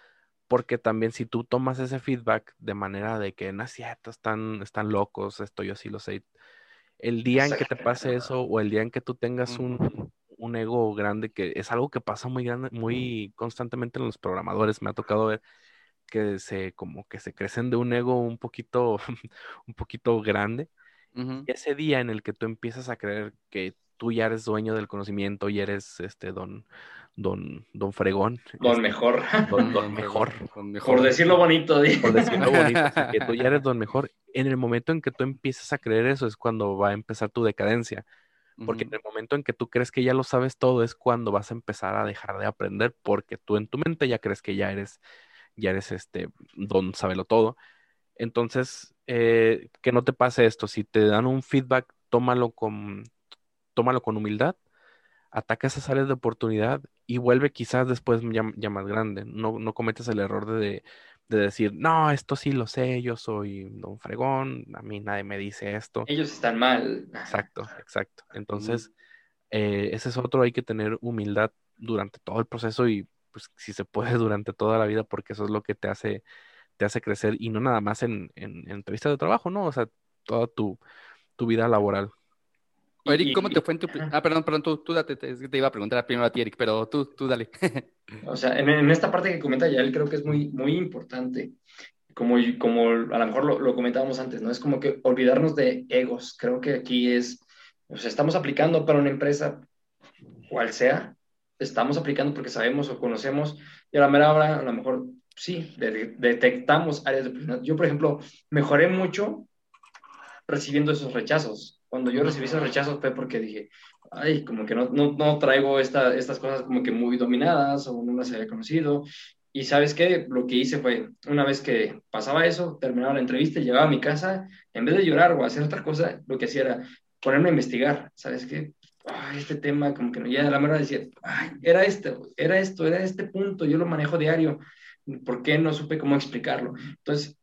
B: Porque también si tú tomas ese feedback de manera de que no es cierto, están, están locos, esto yo sí lo sé, el día en que te pase eso o el día en que tú tengas un, un, ego grande, que es algo que pasa muy grande, muy constantemente en los programadores, me ha tocado ver que se como que se crecen de un ego un poquito, <laughs> un poquito grande. Y ese día en el que tú empiezas a creer que tú ya eres dueño del conocimiento y eres este don, don, don Fregón.
C: Don
B: este,
C: Mejor.
B: Don, <laughs> mejor.
C: Por decirlo bonito.
B: Por decirlo <laughs> bonito. que tú ya eres Don Mejor. En el momento en que tú empiezas a creer eso es cuando va a empezar tu decadencia. Porque en el momento en que tú crees que ya lo sabes todo es cuando vas a empezar a dejar de aprender porque tú en tu mente ya crees que ya eres, ya eres este don sabelo todo. Entonces, eh, que no te pase esto. Si te dan un feedback, tómalo con, tómalo con humildad, ataca esas áreas de oportunidad y vuelve quizás después ya, más grande. No, no cometes el error de, decir, no, esto sí lo sé, yo soy don fregón, a mí nadie me dice esto.
C: Ellos están mal.
B: Exacto, exacto. Entonces, eh, ese es otro, hay que tener humildad durante todo el proceso y pues si se puede <laughs> durante toda la vida, porque eso es lo que te hace, te hace crecer y no nada más en, en, en entrevistas de trabajo, ¿no? O sea, toda tu, tu vida laboral.
D: Eric, ¿cómo te fue en tu... Ah, perdón, perdón, tú, tú date, te, te, iba a preguntar primero a ti, Eric, pero tú, tú dale. <laughs>
C: o sea, en, esta parte que comenta Yael creo que es muy, muy importante, como, como a lo mejor lo, lo, comentábamos antes, ¿no? Es como que olvidarnos de egos, creo que aquí es, o sea, estamos aplicando para una empresa, cual sea, estamos aplicando porque sabemos o conocemos, y a la mera hora, a lo mejor, sí, detectamos áreas de oportunidad. Yo, por ejemplo, mejoré mucho recibiendo esos rechazos cuando yo recibí esos rechazos fue porque dije, ay, como que no, no, no traigo esta, estas cosas como que muy dominadas o no las había conocido. Y sabes qué, lo que hice fue, una vez que pasaba eso, terminaba la entrevista, llegaba a mi casa, en vez de llorar o hacer otra cosa, lo que hacía era ponerme a investigar, ¿sabes qué? Ay, este tema, como que no, ya la mera decía, ay, era esto, era esto, era este punto, yo lo manejo diario, ¿por qué no supe cómo explicarlo? Entonces,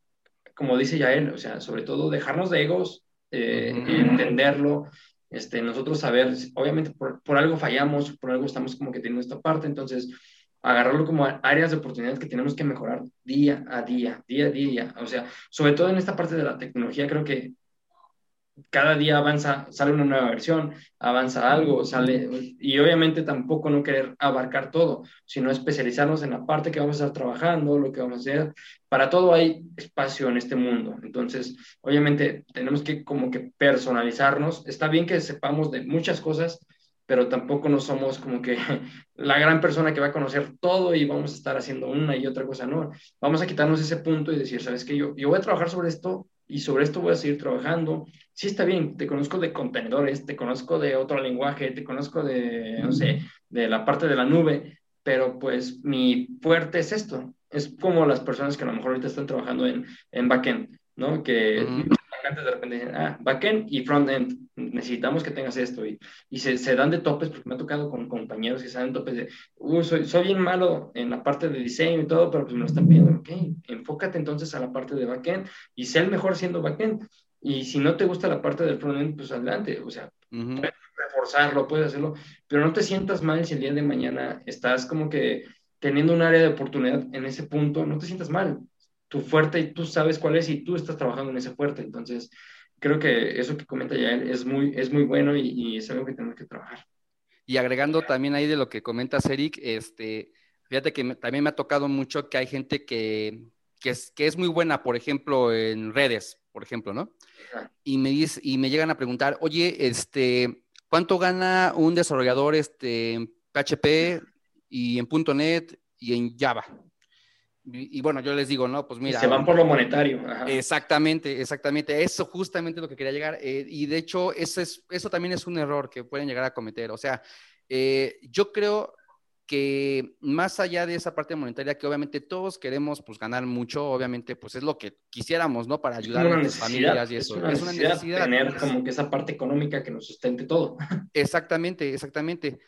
C: como dice Yael, o sea, sobre todo dejarnos de egos, eh, entenderlo, este, nosotros saber, obviamente por, por, algo fallamos, por algo estamos como que teniendo esta parte, entonces agarrarlo como áreas de oportunidades que tenemos que mejorar día a día, día a día, o sea, sobre todo en esta parte de la tecnología, creo que cada día avanza, sale una nueva versión, avanza algo, sale, y obviamente tampoco no querer abarcar todo, sino especializarnos en la parte que vamos a estar trabajando, lo que vamos a hacer. Para todo hay espacio en este mundo. Entonces, obviamente tenemos que como que personalizarnos. Está bien que sepamos de muchas cosas, pero tampoco no somos como que <laughs> la gran persona que va a conocer todo y vamos a estar haciendo una y otra cosa, no. Vamos a quitarnos ese punto y decir, ¿sabes qué? Yo, yo voy a trabajar sobre esto y sobre esto voy a seguir trabajando. Sí está bien, te conozco de contenedores, te conozco de otro lenguaje, te conozco de, no sé, de la parte de la nube, pero pues mi fuerte es esto. Es como las personas que a lo mejor ahorita están trabajando en, en backend, ¿no? Que de repente dicen, ah, backend y frontend, necesitamos que tengas esto. Y, y se, se, dan de topes, porque me ha tocado con compañeros que se dan topes de, uy, soy, soy bien malo en la parte de diseño y todo, pero pues me lo están pidiendo, ok, enfócate entonces a la parte de backend y sé el mejor siendo backend. Y si no te gusta la parte del frontend, pues adelante, o sea, puedes reforzarlo, puedes hacerlo, pero no te sientas mal si el día de mañana estás como que teniendo un área de oportunidad en ese punto, no te sientas mal tu fuerte y tú sabes cuál es y tú estás trabajando en ese fuerte. Entonces, creo que eso que comenta ya es muy, es muy bueno y, es algo que tenemos que trabajar.
D: Y agregando también ahí de lo que comentas, Eric, este, fíjate que también me ha tocado mucho que hay gente que, que, es, que es muy buena, por ejemplo, en redes, por ejemplo, ¿no? Y me, dice, y me llegan a preguntar, oye, este, ¿cuánto gana un desarrollador este, en PHP y en .NET y en Java? Y, bueno, yo les digo, no, pues mira.
C: se van por lo monetario.
D: Exactamente, exactamente. Eso justamente es lo que quería llegar. Eh, y de hecho, eso, es, eso también es un error que pueden llegar a cometer. O sea, eh, yo creo que más allá de esa parte monetaria, que obviamente todos queremos pues ganar mucho, obviamente pues es lo que quisiéramos, ¿no? Para ayudar a nuestras familias y eso.
C: Es una, necesidad, tener como que esa parte económica que nos sustente todo. <laughs>
D: Exactamente, exactamente.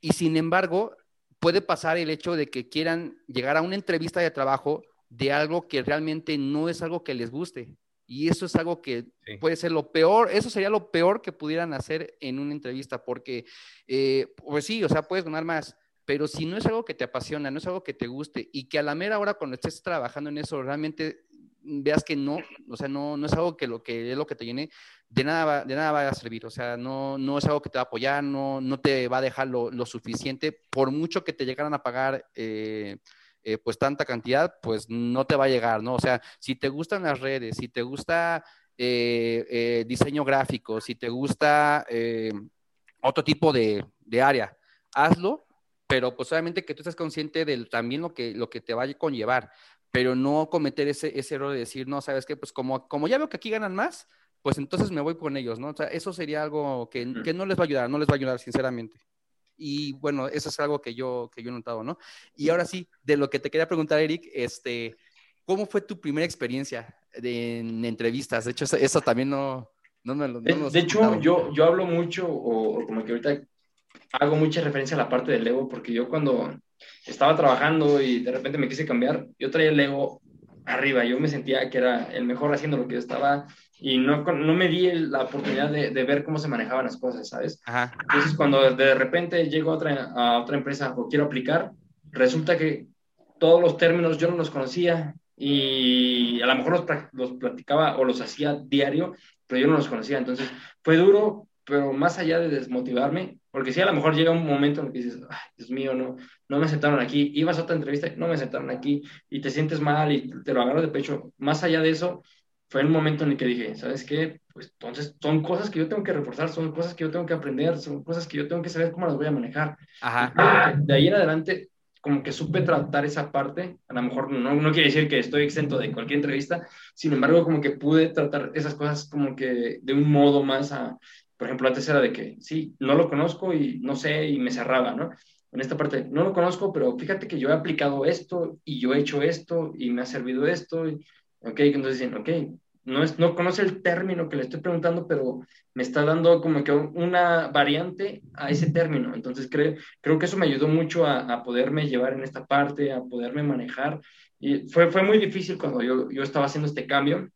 D: Y sin embargo, puede pasar el hecho de que quieran llegar a una entrevista de trabajo de algo que realmente no es algo que les guste. Y eso es algo que puede ser lo peor, eso sería lo peor que pudieran hacer en una entrevista, porque, eh, pues sí, o sea, puedes ganar más, pero si no es algo que te apasiona, no es algo que te guste y que a la mera hora cuando estés trabajando en eso realmente veas que no, o sea, no, no es algo que lo que es lo que te llene, de nada va, de nada va a servir, o sea, no, no es algo que te va a apoyar, no, no te va a dejar lo, lo suficiente, por mucho que te llegaran a pagar eh, eh, pues tanta cantidad, pues no te va a llegar, ¿no? O sea, si te gustan las redes, si te gusta eh, diseño gráfico, si te gusta otro tipo de, de área, hazlo, pero pues obviamente que tú estés consciente de también lo que, lo que te va a conllevar pero no cometer ese, ese error de decir, no, sabes qué, pues como, como ya veo que aquí ganan más, pues entonces me voy con ellos, ¿no? O sea, eso sería algo que, que, no les va a ayudar, no les va a ayudar, sinceramente. Y bueno, eso es algo que yo, que yo he notado, ¿no? Y ahora sí, de lo que te quería preguntar, Eric, este, ¿cómo fue tu primera experiencia de, en entrevistas? De hecho, eso, también no, no lo...
C: No de, hecho, yo, yo hablo mucho, o, como que ahorita hago mucha referencia a la parte del ego, porque yo cuando estaba trabajando y de repente me quise cambiar, yo traía el ego arriba, yo me sentía que era el mejor haciendo lo que yo estaba y no, no me di la oportunidad de, de ver cómo se manejaban las cosas, ¿sabes? Entonces cuando de repente llego a otra, a otra empresa o quiero aplicar, resulta que todos los términos yo no los conocía y a lo mejor los, los platicaba o los hacía diario, pero yo no los conocía. Entonces fue duro, pero más allá de desmotivarme, porque si a lo mejor llega un momento en que dices, Ay, Dios mío, no, no me sentaron aquí, ibas a otra entrevista, no me sentaron aquí, y te sientes mal y te lo agarro de pecho. Más allá de eso, fue el momento en el que dije, ¿sabes qué? Pues entonces son cosas que yo tengo que reforzar, son cosas que yo tengo que aprender, son cosas que yo tengo que saber cómo las voy a manejar. Ajá. De ahí en adelante, como que supe tratar esa parte, a lo mejor no, no quiere decir que estoy exento de cualquier entrevista, sin embargo, como que pude tratar esas cosas como que de un modo más a, por ejemplo, antes era de que, sí, no lo conozco y no sé, y me cerraba, ¿no? En esta parte, no lo conozco, pero fíjate que yo he aplicado esto y yo he hecho esto y me ha servido esto. Y, ok, entonces dicen, ok, no, es, no conoce el término que le estoy preguntando, pero me está dando como que una variante a ese término. Entonces creo, creo que eso me ayudó mucho a, a poderme llevar en esta parte, a poderme manejar. Y fue, fue muy difícil cuando yo, yo estaba haciendo este cambio,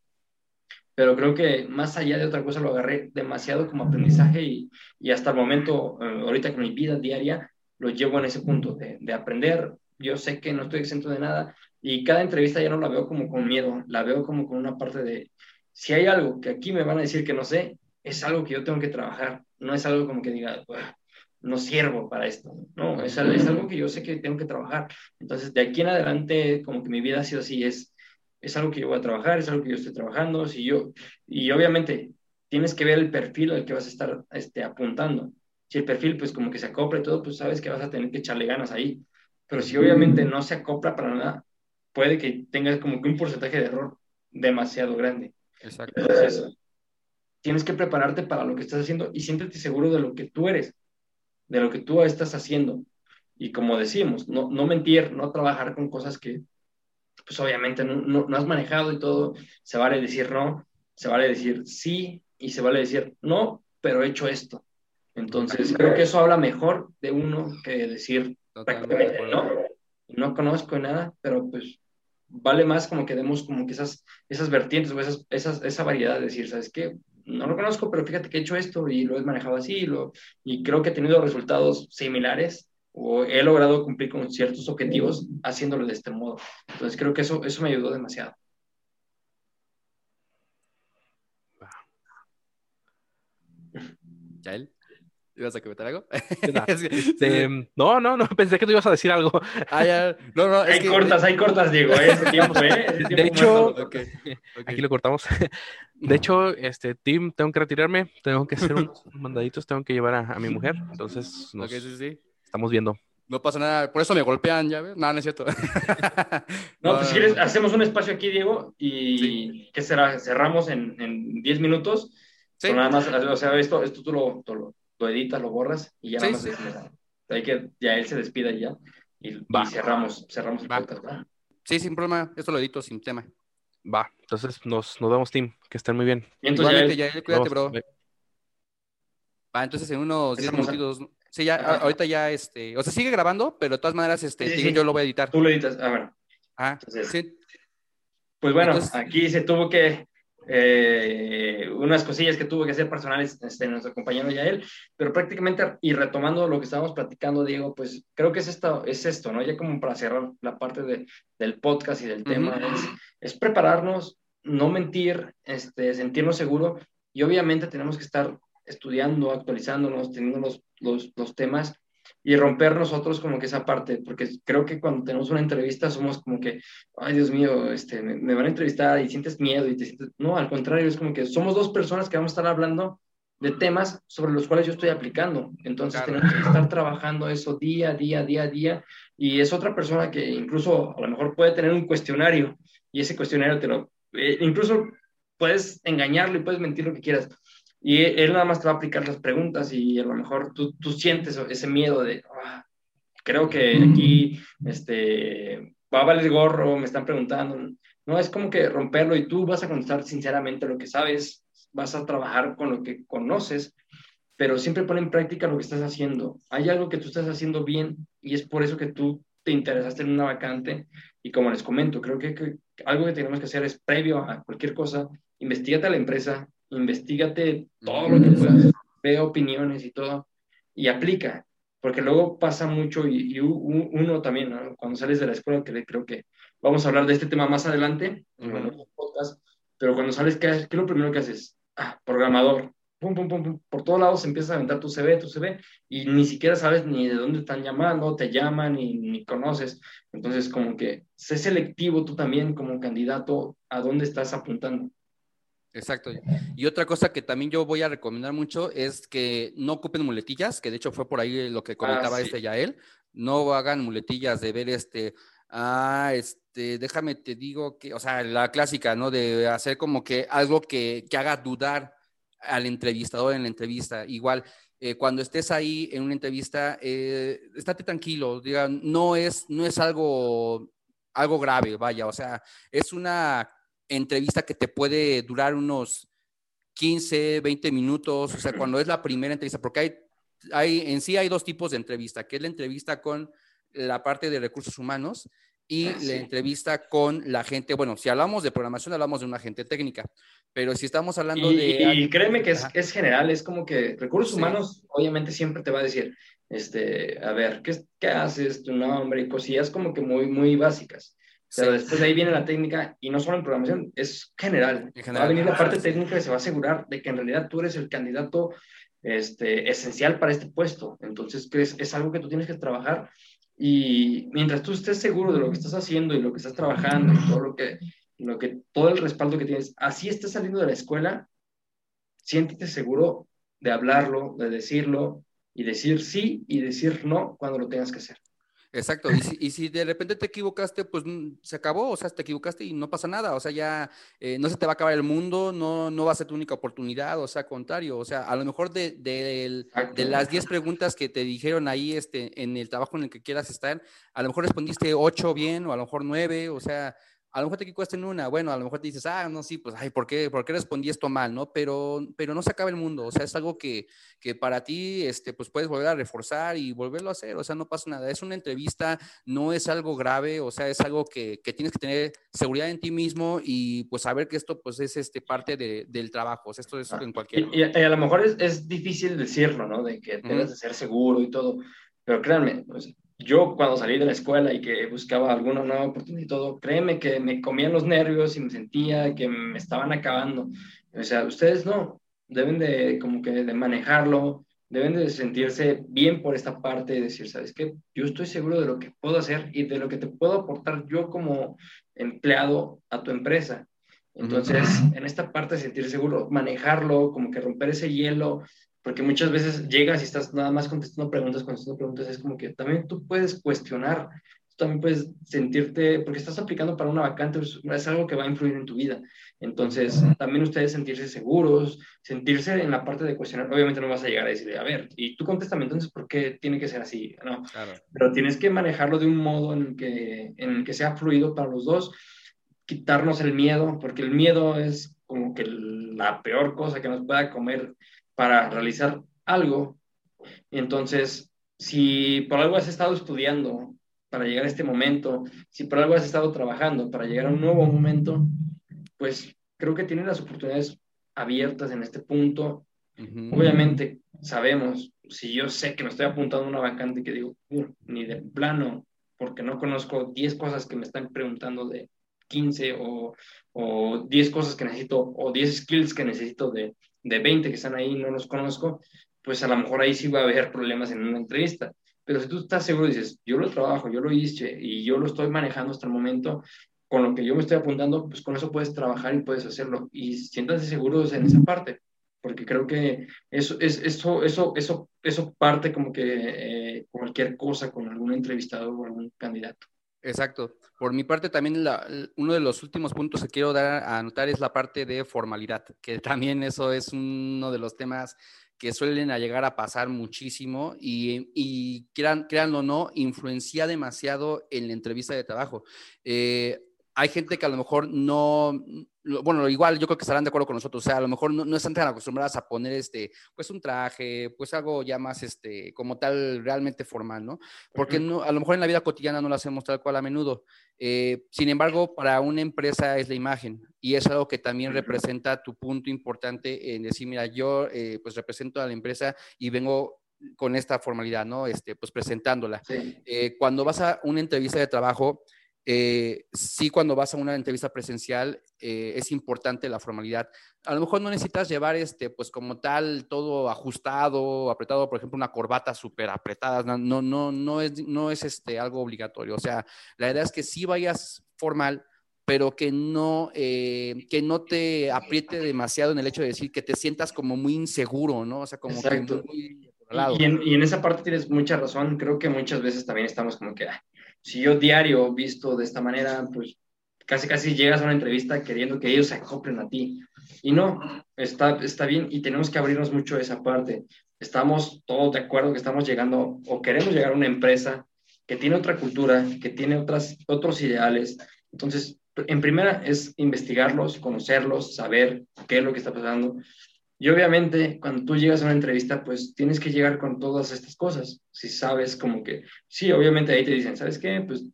C: pero creo que más allá de otra cosa lo agarré demasiado como aprendizaje y, hasta el momento, eh, ahorita con mi vida diaria, lo llevo en ese punto de, de, aprender. Yo sé que no estoy exento de nada y cada entrevista ya no la veo como con miedo, la veo como con una parte de, si hay algo que aquí me van a decir que no sé, es algo que yo tengo que trabajar, no es algo como que diga, no sirvo para esto, no, es, es algo que yo sé que tengo que trabajar. Entonces, de aquí en adelante, como que mi vida ha sido así, es es algo que yo voy a trabajar, es algo que yo estoy trabajando, si yo, y obviamente tienes que ver el perfil al que vas a estar este, apuntando. Si el perfil, pues como que se acopla y todo, pues sabes que vas a tener que echarle ganas ahí. Pero si obviamente no se acopla para nada, puede que tengas como que un porcentaje de error demasiado grande. Exacto. Entonces, tienes que prepararte para lo que estás haciendo y siéntete seguro de lo que tú eres, de lo que tú estás haciendo. Y como decimos, no, no mentir, no trabajar con cosas que, pues obviamente no, no, has manejado y todo, se vale decir no, se vale decir sí y se vale decir no, pero he hecho esto. Entonces, creo que eso habla mejor de uno que decir prácticamente no, no conozco nada, pero pues vale más como que demos como que esas, esas vertientes o esas, esas, esa variedad de decir, ¿sabes qué? No lo conozco, pero fíjate que he hecho esto y lo he manejado así y, lo, y creo que he tenido resultados similares o he logrado cumplir con ciertos objetivos haciéndolo de este modo. Entonces creo que eso, eso me ayudó demasiado. <laughs>
D: ¿Ya él? ¿Ibas a comentar algo? <laughs>
B: Este, no, no, no, pensé que tú ibas a decir algo.
C: Ah, no, no, hay cortas, hay cortas, Diego, ¿eh? ese tiempo, ¿eh?
B: de hecho, aquí lo cortamos. <laughs> De hecho, este, Tim, tengo que retirarme, tengo que hacer unos mandaditos, tengo que llevar a, mi mujer, entonces nos estamos viendo.
D: No pasa nada, por eso me golpean, ¿ya ves? No, no es cierto. <laughs> <laughs>
C: no, pues si quieres, hacemos un espacio aquí, Diego, y ¿qué será? Cerramos en 10 minutos. Sí. nada más, o sea, esto, esto tú lo, lo, editas, lo borras y ya nada más. Hay que, ya él se despida y ya. Y, cerramos, cerramos el podcast,
D: Sí, sin problema, esto lo edito sin tema.
B: Va, entonces nos, nos vemos, Tim, que estén muy bien.
D: Y entonces, ya, ya, cuídate, bro. Va, entonces en unos 10 minutos Sí, ya, ahorita ya, este, o sea, sigue grabando, pero de todas maneras, este, yo lo voy a editar.
C: Tú lo editas, ah, bueno.
D: Ah, sí.
C: Pues bueno, aquí se tuvo que, eh, unas cosillas que tuvo que hacer personales este, nuestro compañero Yael, pero prácticamente, y retomando lo que estábamos platicando, Diego, pues creo que es esto, es esto ¿no? Ya como para cerrar la parte de, del podcast y del tema, es, es, prepararnos, no mentir, este, sentirnos seguros, y obviamente tenemos que estar estudiando, actualizándonos, teniendo los, los, los temas y romper nosotros como que esa parte, porque creo que cuando tenemos una entrevista somos como que, ay Dios mío, este, me, van a entrevistar y sientes miedo y te sientes, no, al contrario, es como que somos dos personas que vamos a estar hablando de temas sobre los cuales yo estoy aplicando, entonces tenemos que estar trabajando eso día, día, día, día, y es otra persona que incluso a lo mejor puede tener un cuestionario y ese cuestionario te lo, eh, incluso puedes engañarlo y puedes mentir lo que quieras, y él nada más te va a aplicar las preguntas y a lo mejor tú, tú sientes ese miedo de, ah, creo que aquí este, va a valer gorro, me están preguntando. No, es como que romperlo y tú vas a contestar sinceramente lo que sabes, vas a trabajar con lo que conoces, pero siempre pon en práctica lo que estás haciendo. Hay algo que tú estás haciendo bien y es por eso que tú te interesaste en una vacante. Y como les comento, creo que, que algo que tenemos que hacer es previo a cualquier cosa, investigate a la empresa, investigate todo lo que puedas, ve opiniones y todo, y aplica, porque luego pasa mucho y, uno también, cuando sales de la escuela, que creo que vamos a hablar de este tema más adelante, pero cuando sales, ¿qué, es lo primero que haces? Ah, programador. Pum, pum, pum, por todos lados empiezas a aventar tu CV, tu CV, y ni siquiera sabes ni de dónde están llamando, te llaman, ni, ni conoces. Entonces, como que sé selectivo tú también como candidato a dónde estás apuntando.
D: Exacto. Y otra cosa que también yo voy a recomendar mucho es que no ocupen muletillas, que de hecho fue por ahí lo que ah, comentaba este ya él. No hagan muletillas de ver este, ah, este, déjame te digo que, o sea, la clásica, ¿no? De hacer como que algo que, que haga dudar al entrevistador en la entrevista. Igual, eh, cuando estés ahí en una entrevista, eh, estate tranquilo, diga, no es, no es algo, algo grave, vaya, o sea, es una entrevista que te puede durar unos 15, 20 minutos, o sea, cuando es la primera entrevista, porque hay, hay, en sí hay dos tipos de entrevista, que es la entrevista con la parte de recursos humanos y ah, la entrevista con la gente, bueno, si hablamos de programación, hablamos de una gente técnica, pero si estamos hablando de...
C: Y créeme que es, es, general, es como que recursos humanos obviamente siempre te va a decir, este, a ver, ¿qué, qué haces? Tu nombre y cosillas como que muy, muy básicas. Pero después de ahí viene la técnica y no solo en programación, es general. Va a venir la parte técnica que se va a asegurar de que en realidad tú eres el candidato este, esencial para este puesto. Entonces, es, es algo que tú tienes que trabajar y mientras tú estés seguro de lo que estás haciendo y lo que estás trabajando y todo lo que, lo que todo el respaldo que tienes, así estés saliendo de la escuela, siéntete seguro de hablarlo, de decirlo y decir sí y decir no cuando lo tengas que hacer.
D: Exacto, y si, de repente te equivocaste, pues mm, se acabó, o sea, te equivocaste y no pasa nada, o sea, ya eh, no se te va a acabar el mundo, no, no va a ser tu única oportunidad, o sea, contrario, o sea, a lo mejor de, de, de las 10 preguntas que te dijeron ahí este, en el trabajo en el que quieras estar, a lo mejor respondiste 8 bien o a lo mejor 9, o sea, a lo mejor te equivocaste en una, bueno, a lo mejor te dices, ah, no, sí, pues, ay, ¿por qué, ¿por qué respondí esto mal, no? Pero, pero no se acaba el mundo, o sea, es algo que, que para ti, este, pues, puedes volver a reforzar y volverlo a hacer, o sea, no pasa nada, es una entrevista, no es algo grave, o sea, es algo que, que tienes que tener seguridad en ti mismo y, pues, saber que esto, pues, es, este, parte de, del trabajo, o sea, esto es ah, en cualquier...
C: Y, a lo mejor es, es, difícil decirlo, ¿no? De que debes de ser seguro y todo, pero créanme, pues, yo cuando salí de la escuela y que buscaba alguna nueva oportunidad y todo, créeme que me comían los nervios y me sentía que me estaban acabando. O sea, ustedes no, deben de como que de manejarlo, deben de sentirse bien por esta parte de decir, ¿sabes qué? Yo estoy seguro de lo que puedo hacer y de lo que te puedo aportar yo como empleado a tu empresa. Entonces, en esta parte sentir seguro, manejarlo, como que romper ese hielo, porque muchas veces llegas y estás nada más contestando preguntas, contestando preguntas, es como que también tú puedes cuestionar, tú también puedes sentirte, porque estás aplicando para una vacante, es algo que va a influir en tu vida. Entonces, también ustedes sentirse seguros, sentirse en la parte de cuestionar, obviamente no vas a llegar a decirle, a ver, y tú contéstame entonces por qué tiene que ser así, ¿no? Pero tienes que manejarlo de un modo en que, en el que sea fluido para los dos, quitarnos el miedo, porque el miedo es como que la peor cosa que nos pueda comer para realizar algo. Entonces, si por algo has estado estudiando para llegar a este momento, si por algo has estado trabajando para llegar a un nuevo momento, pues creo que tienen las oportunidades abiertas en este punto. Obviamente sabemos, si yo sé que me estoy apuntando a una vacante que digo, ni de plano, porque no conozco 10 cosas que me están preguntando de 15 o, o 10 cosas que necesito o 10 skills que necesito de, de 20 que están ahí no los conozco, pues a lo mejor ahí sí va a haber problemas en una entrevista. Pero si tú estás seguro y dices, yo lo trabajo, yo lo hice y yo lo estoy manejando hasta el momento, con lo que yo me estoy apuntando, pues con eso puedes trabajar y puedes hacerlo. Y siéntanse seguros en esa parte, porque creo que eso, es, eso, eso, eso, eso parte como que eh, cualquier cosa con algún entrevistado o algún candidato.
D: Exacto. Por mi parte, también uno de los últimos puntos que quiero dar a anotar es la parte de formalidad, que <laughs> también eso es uno de los temas que suelen llegar a pasar muchísimo y, y quieran, créanlo o no, influencia demasiado en la entrevista de trabajo. Eh, hay gente que a lo mejor no, bueno, igual yo creo que estarán de acuerdo con nosotros, o sea, a lo mejor no, están tan acostumbradas a poner este, pues un traje, pues algo ya más, este, como tal, realmente formal, ¿no? Porque no, a lo mejor en la vida cotidiana no lo hacemos tal cual a menudo. Eh, sin embargo, para una empresa es la imagen y es algo que también representa tu punto importante en decir, mira, yo eh, pues represento a la empresa y vengo con esta formalidad, ¿no? Este, pues presentándola. Eh, cuando vas a una entrevista de trabajo, eh, sí cuando vas a una entrevista presencial eh, es importante la formalidad. A lo mejor no necesitas llevar este, pues como tal, todo ajustado, apretado, por ejemplo, una corbata súper apretada, no, no, no es, no es este, algo obligatorio. O sea, la idea es que sí vayas formal, pero que no, eh, que no te apriete demasiado en el hecho de decir que te sientas como muy inseguro, ¿no? O sea, como que muy...
C: Y en, y en, esa parte tienes mucha razón. Creo que muchas veces también estamos como que, si yo diario visto de esta manera, pues casi casi llegas a una entrevista queriendo que ellos se acoplen a ti. Y no, está, está bien y tenemos que abrirnos mucho a esa parte. Estamos todos de acuerdo que estamos llegando o queremos llegar a una empresa que tiene otra cultura, que tiene otras, otros ideales. Entonces, en primera es investigarlos, conocerlos, saber qué es lo que está pasando. Y obviamente, cuando tú llegas a una entrevista, pues tienes que llegar con todas estas cosas. Si sabes como que, sí, obviamente ahí te dicen, ¿sabes qué? Pues,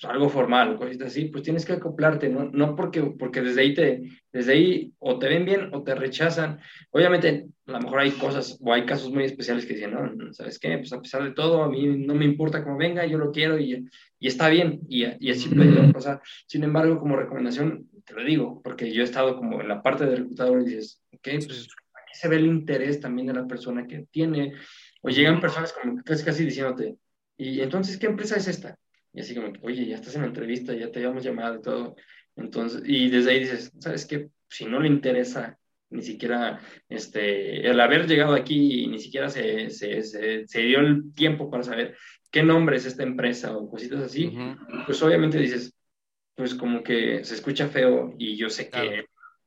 C: pues algo formal, cositas así, pues tienes que acoplarte, ¿no? No porque, porque desde ahí te, desde ahí o te ven bien o te rechazan. Obviamente, a lo mejor hay cosas o hay casos muy especiales que dicen, no, ¿sabes qué? Pues a pesar de todo, a mí no me importa cómo venga, yo lo quiero y, y está bien, y, y así puede pasar. Sin embargo, como recomendación, te lo digo, porque yo he estado como en la parte de reclutador y dices, ok, pues se ve el interés también de la persona que tiene, o llegan personas como casi, casi diciéndote, y entonces, ¿qué empresa es esta? Y así como, oye, ya estás en la entrevista, ya te habíamos llamado y todo. Entonces, y desde ahí dices, ¿sabes qué? Si no le interesa ni siquiera este, el haber llegado aquí y ni siquiera se, se, se, dio el tiempo para saber qué nombre es esta empresa o cositas así, pues obviamente dices, pues como que se escucha feo y yo sé que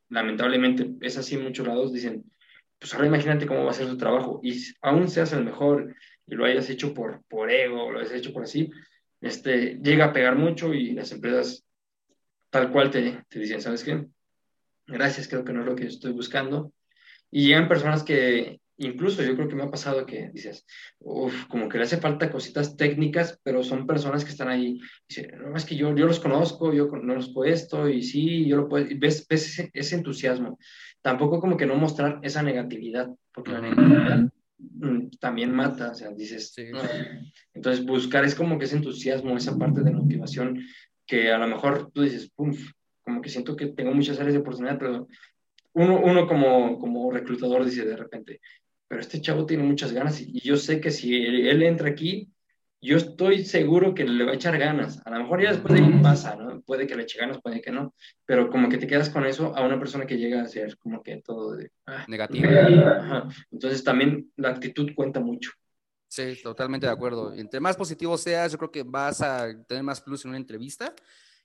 C: lamentablemente es así en muchos lados, dicen, pues ahora imagínate cómo va a ser su trabajo. Y aún seas el mejor y lo hayas hecho por, por ego, lo hayas hecho por así, este, llega a pegar mucho y las empresas tal cual te, te dicen, ¿sabes qué? Gracias, creo que no es lo que estoy buscando. Y llegan personas que, incluso yo creo que me ha pasado que dices, uff, como que le hace falta cositas técnicas, pero son personas que están ahí. Dicen, no, es que yo, yo los conozco, yo conozco esto, y sí, yo lo puedo. ves, ves ese, entusiasmo tampoco como que no mostrar esa negatividad, porque la negatividad mm, también mata, o sea, dices, entonces buscar es como que ese entusiasmo, esa parte de motivación, que a lo mejor tú dices, pum, como que siento que tengo muchas áreas de oportunidad, pero uno, uno como, como reclutador dice de repente, pero este chavo tiene muchas ganas y, yo sé que si él, entra aquí, yo estoy seguro que le va a echar ganas. A lo mejor ya después de ahí pasa, ¿no? Puede que le eche ganas, puede que no, pero como que te quedas con eso a una persona que llega a ser como que todo de...
D: Ah, Negativo.
C: Entonces también la actitud cuenta mucho.
D: Sí, totalmente de acuerdo. Entre más positivo seas, yo creo que vas a tener más plus en una entrevista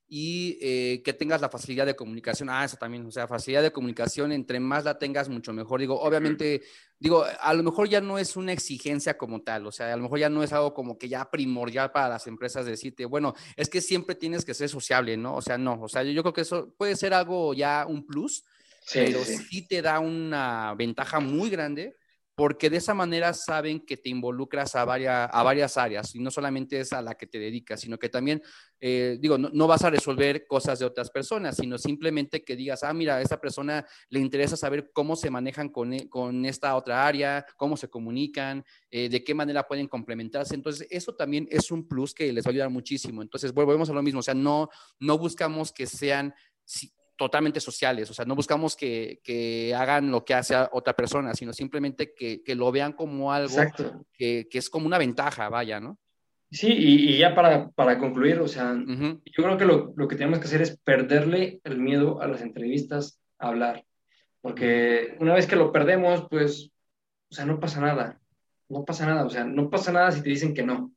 D: y eh, que tengas la facilidad de comunicación. Ah, eso también, o sea, facilidad de comunicación, entre más la tengas, mucho mejor. Digo, obviamente, digo, a lo mejor ya no es una exigencia como tal, o sea, a lo mejor ya no es algo como que ya primordial para las empresas decirte, bueno, es que siempre tienes que ser sociable, ¿no? O sea, no, o sea, yo, creo que eso puede ser algo ya un plus, pero sí te da una ventaja muy grande porque de esa manera saben que te involucras a varias, a varias áreas y no solamente es a la que te dedicas, sino que también, eh, digo, no, vas a resolver cosas de otras personas, sino simplemente que digas, ah, mira, a esta persona le interesa saber cómo se manejan con, e, con esta otra área, cómo se comunican, eh, de qué manera pueden complementarse. Entonces, eso también es un plus que les va a ayudar muchísimo. Entonces, volvemos a lo mismo, o sea, no, no buscamos que sean totalmente sociales, o sea, no buscamos que, que, hagan lo que hace otra persona, sino simplemente que, que lo vean como algo que, que, es como una ventaja, vaya, ¿no?
C: Sí, y, y ya para, para, concluir, o sea, yo creo que lo, lo, que tenemos que hacer es perderle el miedo a las entrevistas, a hablar, porque una vez que lo perdemos, pues, o sea, no pasa nada, no pasa nada, o sea, no pasa nada si te dicen que no.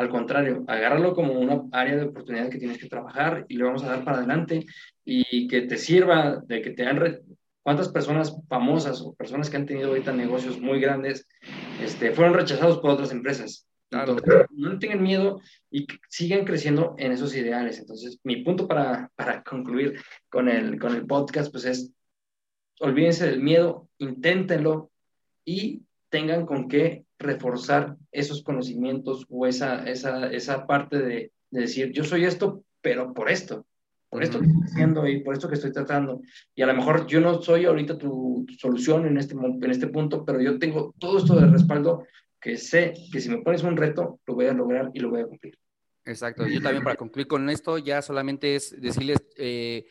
C: Al contrario, agárralo como una área de oportunidad que tienes que trabajar y le vamos a dar para adelante y que te sirva de que te han... ¿Cuántas personas famosas o personas que han tenido ahorita negocios muy grandes este, fueron rechazados por otras empresas? Entonces, no tengan miedo y sigan creciendo en esos ideales. Entonces, mi punto para, para concluir con el, con el podcast, pues es, olvídense del miedo, inténtenlo y tengan con qué reforzar esos conocimientos o esa, esa, esa parte de, de, decir, yo soy esto, pero por esto, por esto que estoy haciendo y por esto que estoy tratando. Y a lo mejor yo no soy ahorita tu, solución en este, en este punto, pero yo tengo todo esto de respaldo que sé que si me pones un reto, lo voy a lograr y lo voy a cumplir.
D: Exacto. Yo también para concluir con esto, ya solamente es decirles, eh,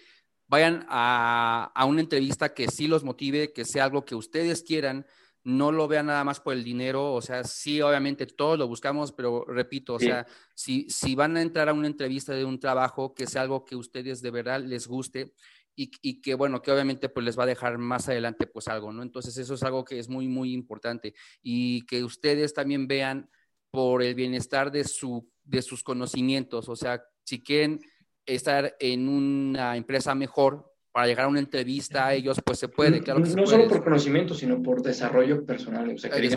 D: vayan a, a, una entrevista que sí los motive, que sea algo que ustedes quieran, no lo vean nada más por el dinero, o sea, sí, obviamente todos lo buscamos, pero repito, o sea, si, si van a entrar a una entrevista de un trabajo, que sea algo que ustedes de verdad les guste y, y, que, bueno, que obviamente pues les va a dejar más adelante pues algo, ¿no? Entonces eso es algo que es muy, muy importante y que ustedes también vean por el bienestar de, su, de sus conocimientos, o sea, si quieren estar en una empresa mejor, para llegar a una entrevista a ellos, pues se puede, claro
C: que
D: No
C: solo por conocimiento, sino por desarrollo personal. O sea, que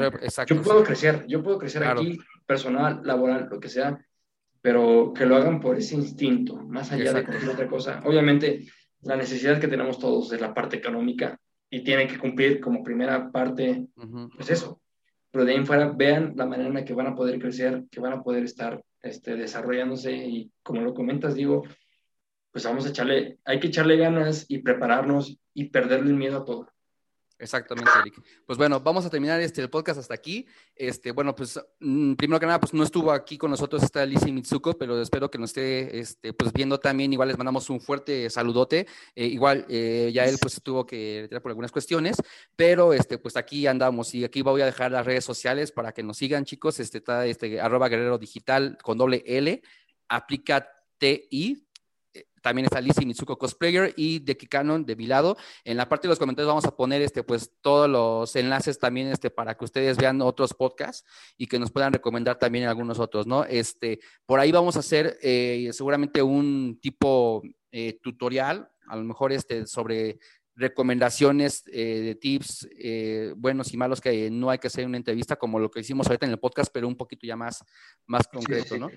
C: yo puedo crecer, yo puedo crecer aquí, personal, laboral, lo que sea, pero que lo hagan por ese instinto, más allá de cualquier otra cosa. Obviamente, la necesidad que tenemos todos es la parte económica y tienen que cumplir como primera parte, pues eso. Pero de ahí en fuera, vean la manera en la que van a poder crecer, que van a poder estar este, desarrollándose y como lo comentas, digo, pues vamos a echarle, hay que echarle ganas y prepararnos y perderle el miedo a todo.
D: Exactamente, Eric. Pues bueno, vamos a terminar este, el podcast hasta aquí. Este, bueno, pues mm, primero que nada, pues no estuvo aquí con nosotros esta Lizzie Mitsuko, pero espero que nos esté este, pues viendo también. Igual les mandamos un fuerte saludote. Eh, igual eh, ya él pues tuvo que retirar por algunas cuestiones, pero este, pues aquí andamos y aquí voy a dejar las redes sociales para que nos sigan, chicos. Este está este arroba guerrero digital con doble L, aplica TI, también está Lizzie Mitsuko Cosplayer y de Kikanon de mi lado. En la parte de los comentarios vamos a poner este, pues, todos los enlaces también este, para que ustedes vean otros podcasts y que nos puedan recomendar también algunos otros, ¿no? Este, por ahí vamos a hacer eh, seguramente un tipo eh, tutorial, a lo mejor este, sobre recomendaciones eh, de tips buenos y malos que no hay que hacer una entrevista como lo que hicimos ahorita en el podcast, pero un poquito ya más, más concreto, ¿no?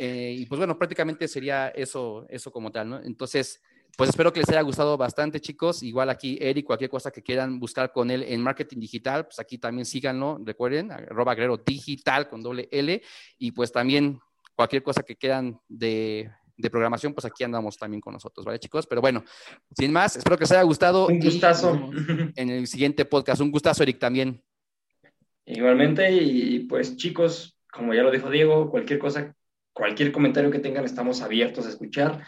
D: Eh, y pues bueno, prácticamente sería eso, eso como tal, ¿no? Entonces, pues espero que les haya gustado bastante, chicos. Igual aquí, Eric, cualquier cosa que quieran buscar con él en marketing digital, pues aquí también síganlo, recuerden, arroba digital con doble L. Y pues también cualquier cosa que quieran de, de, programación, pues aquí andamos también con nosotros, ¿vale, chicos? Pero bueno, sin más, espero que les haya gustado.
C: Un gustazo.
D: En el siguiente podcast, un gustazo, Eric, también.
C: Igualmente, y pues chicos, como ya lo dijo Diego, cualquier cosa cualquier comentario que tengan estamos abiertos a escuchar.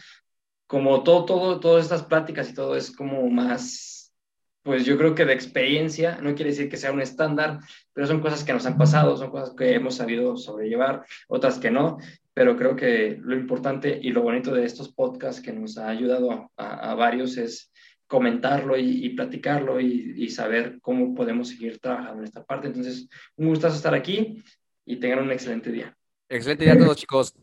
C: Como todo, todo, todas estas pláticas y todo es como más, pues yo creo que de experiencia, no quiere decir que sea un estándar, pero son cosas que nos han pasado, son cosas que hemos sabido sobrellevar, otras que no, pero creo que lo importante y lo bonito de estos podcasts que nos ha ayudado a, varios es comentarlo y, platicarlo y, y, saber cómo podemos seguir trabajando en esta parte. Entonces, un gustazo estar aquí y tengan un excelente día.
D: Excelente día a todos, chicos.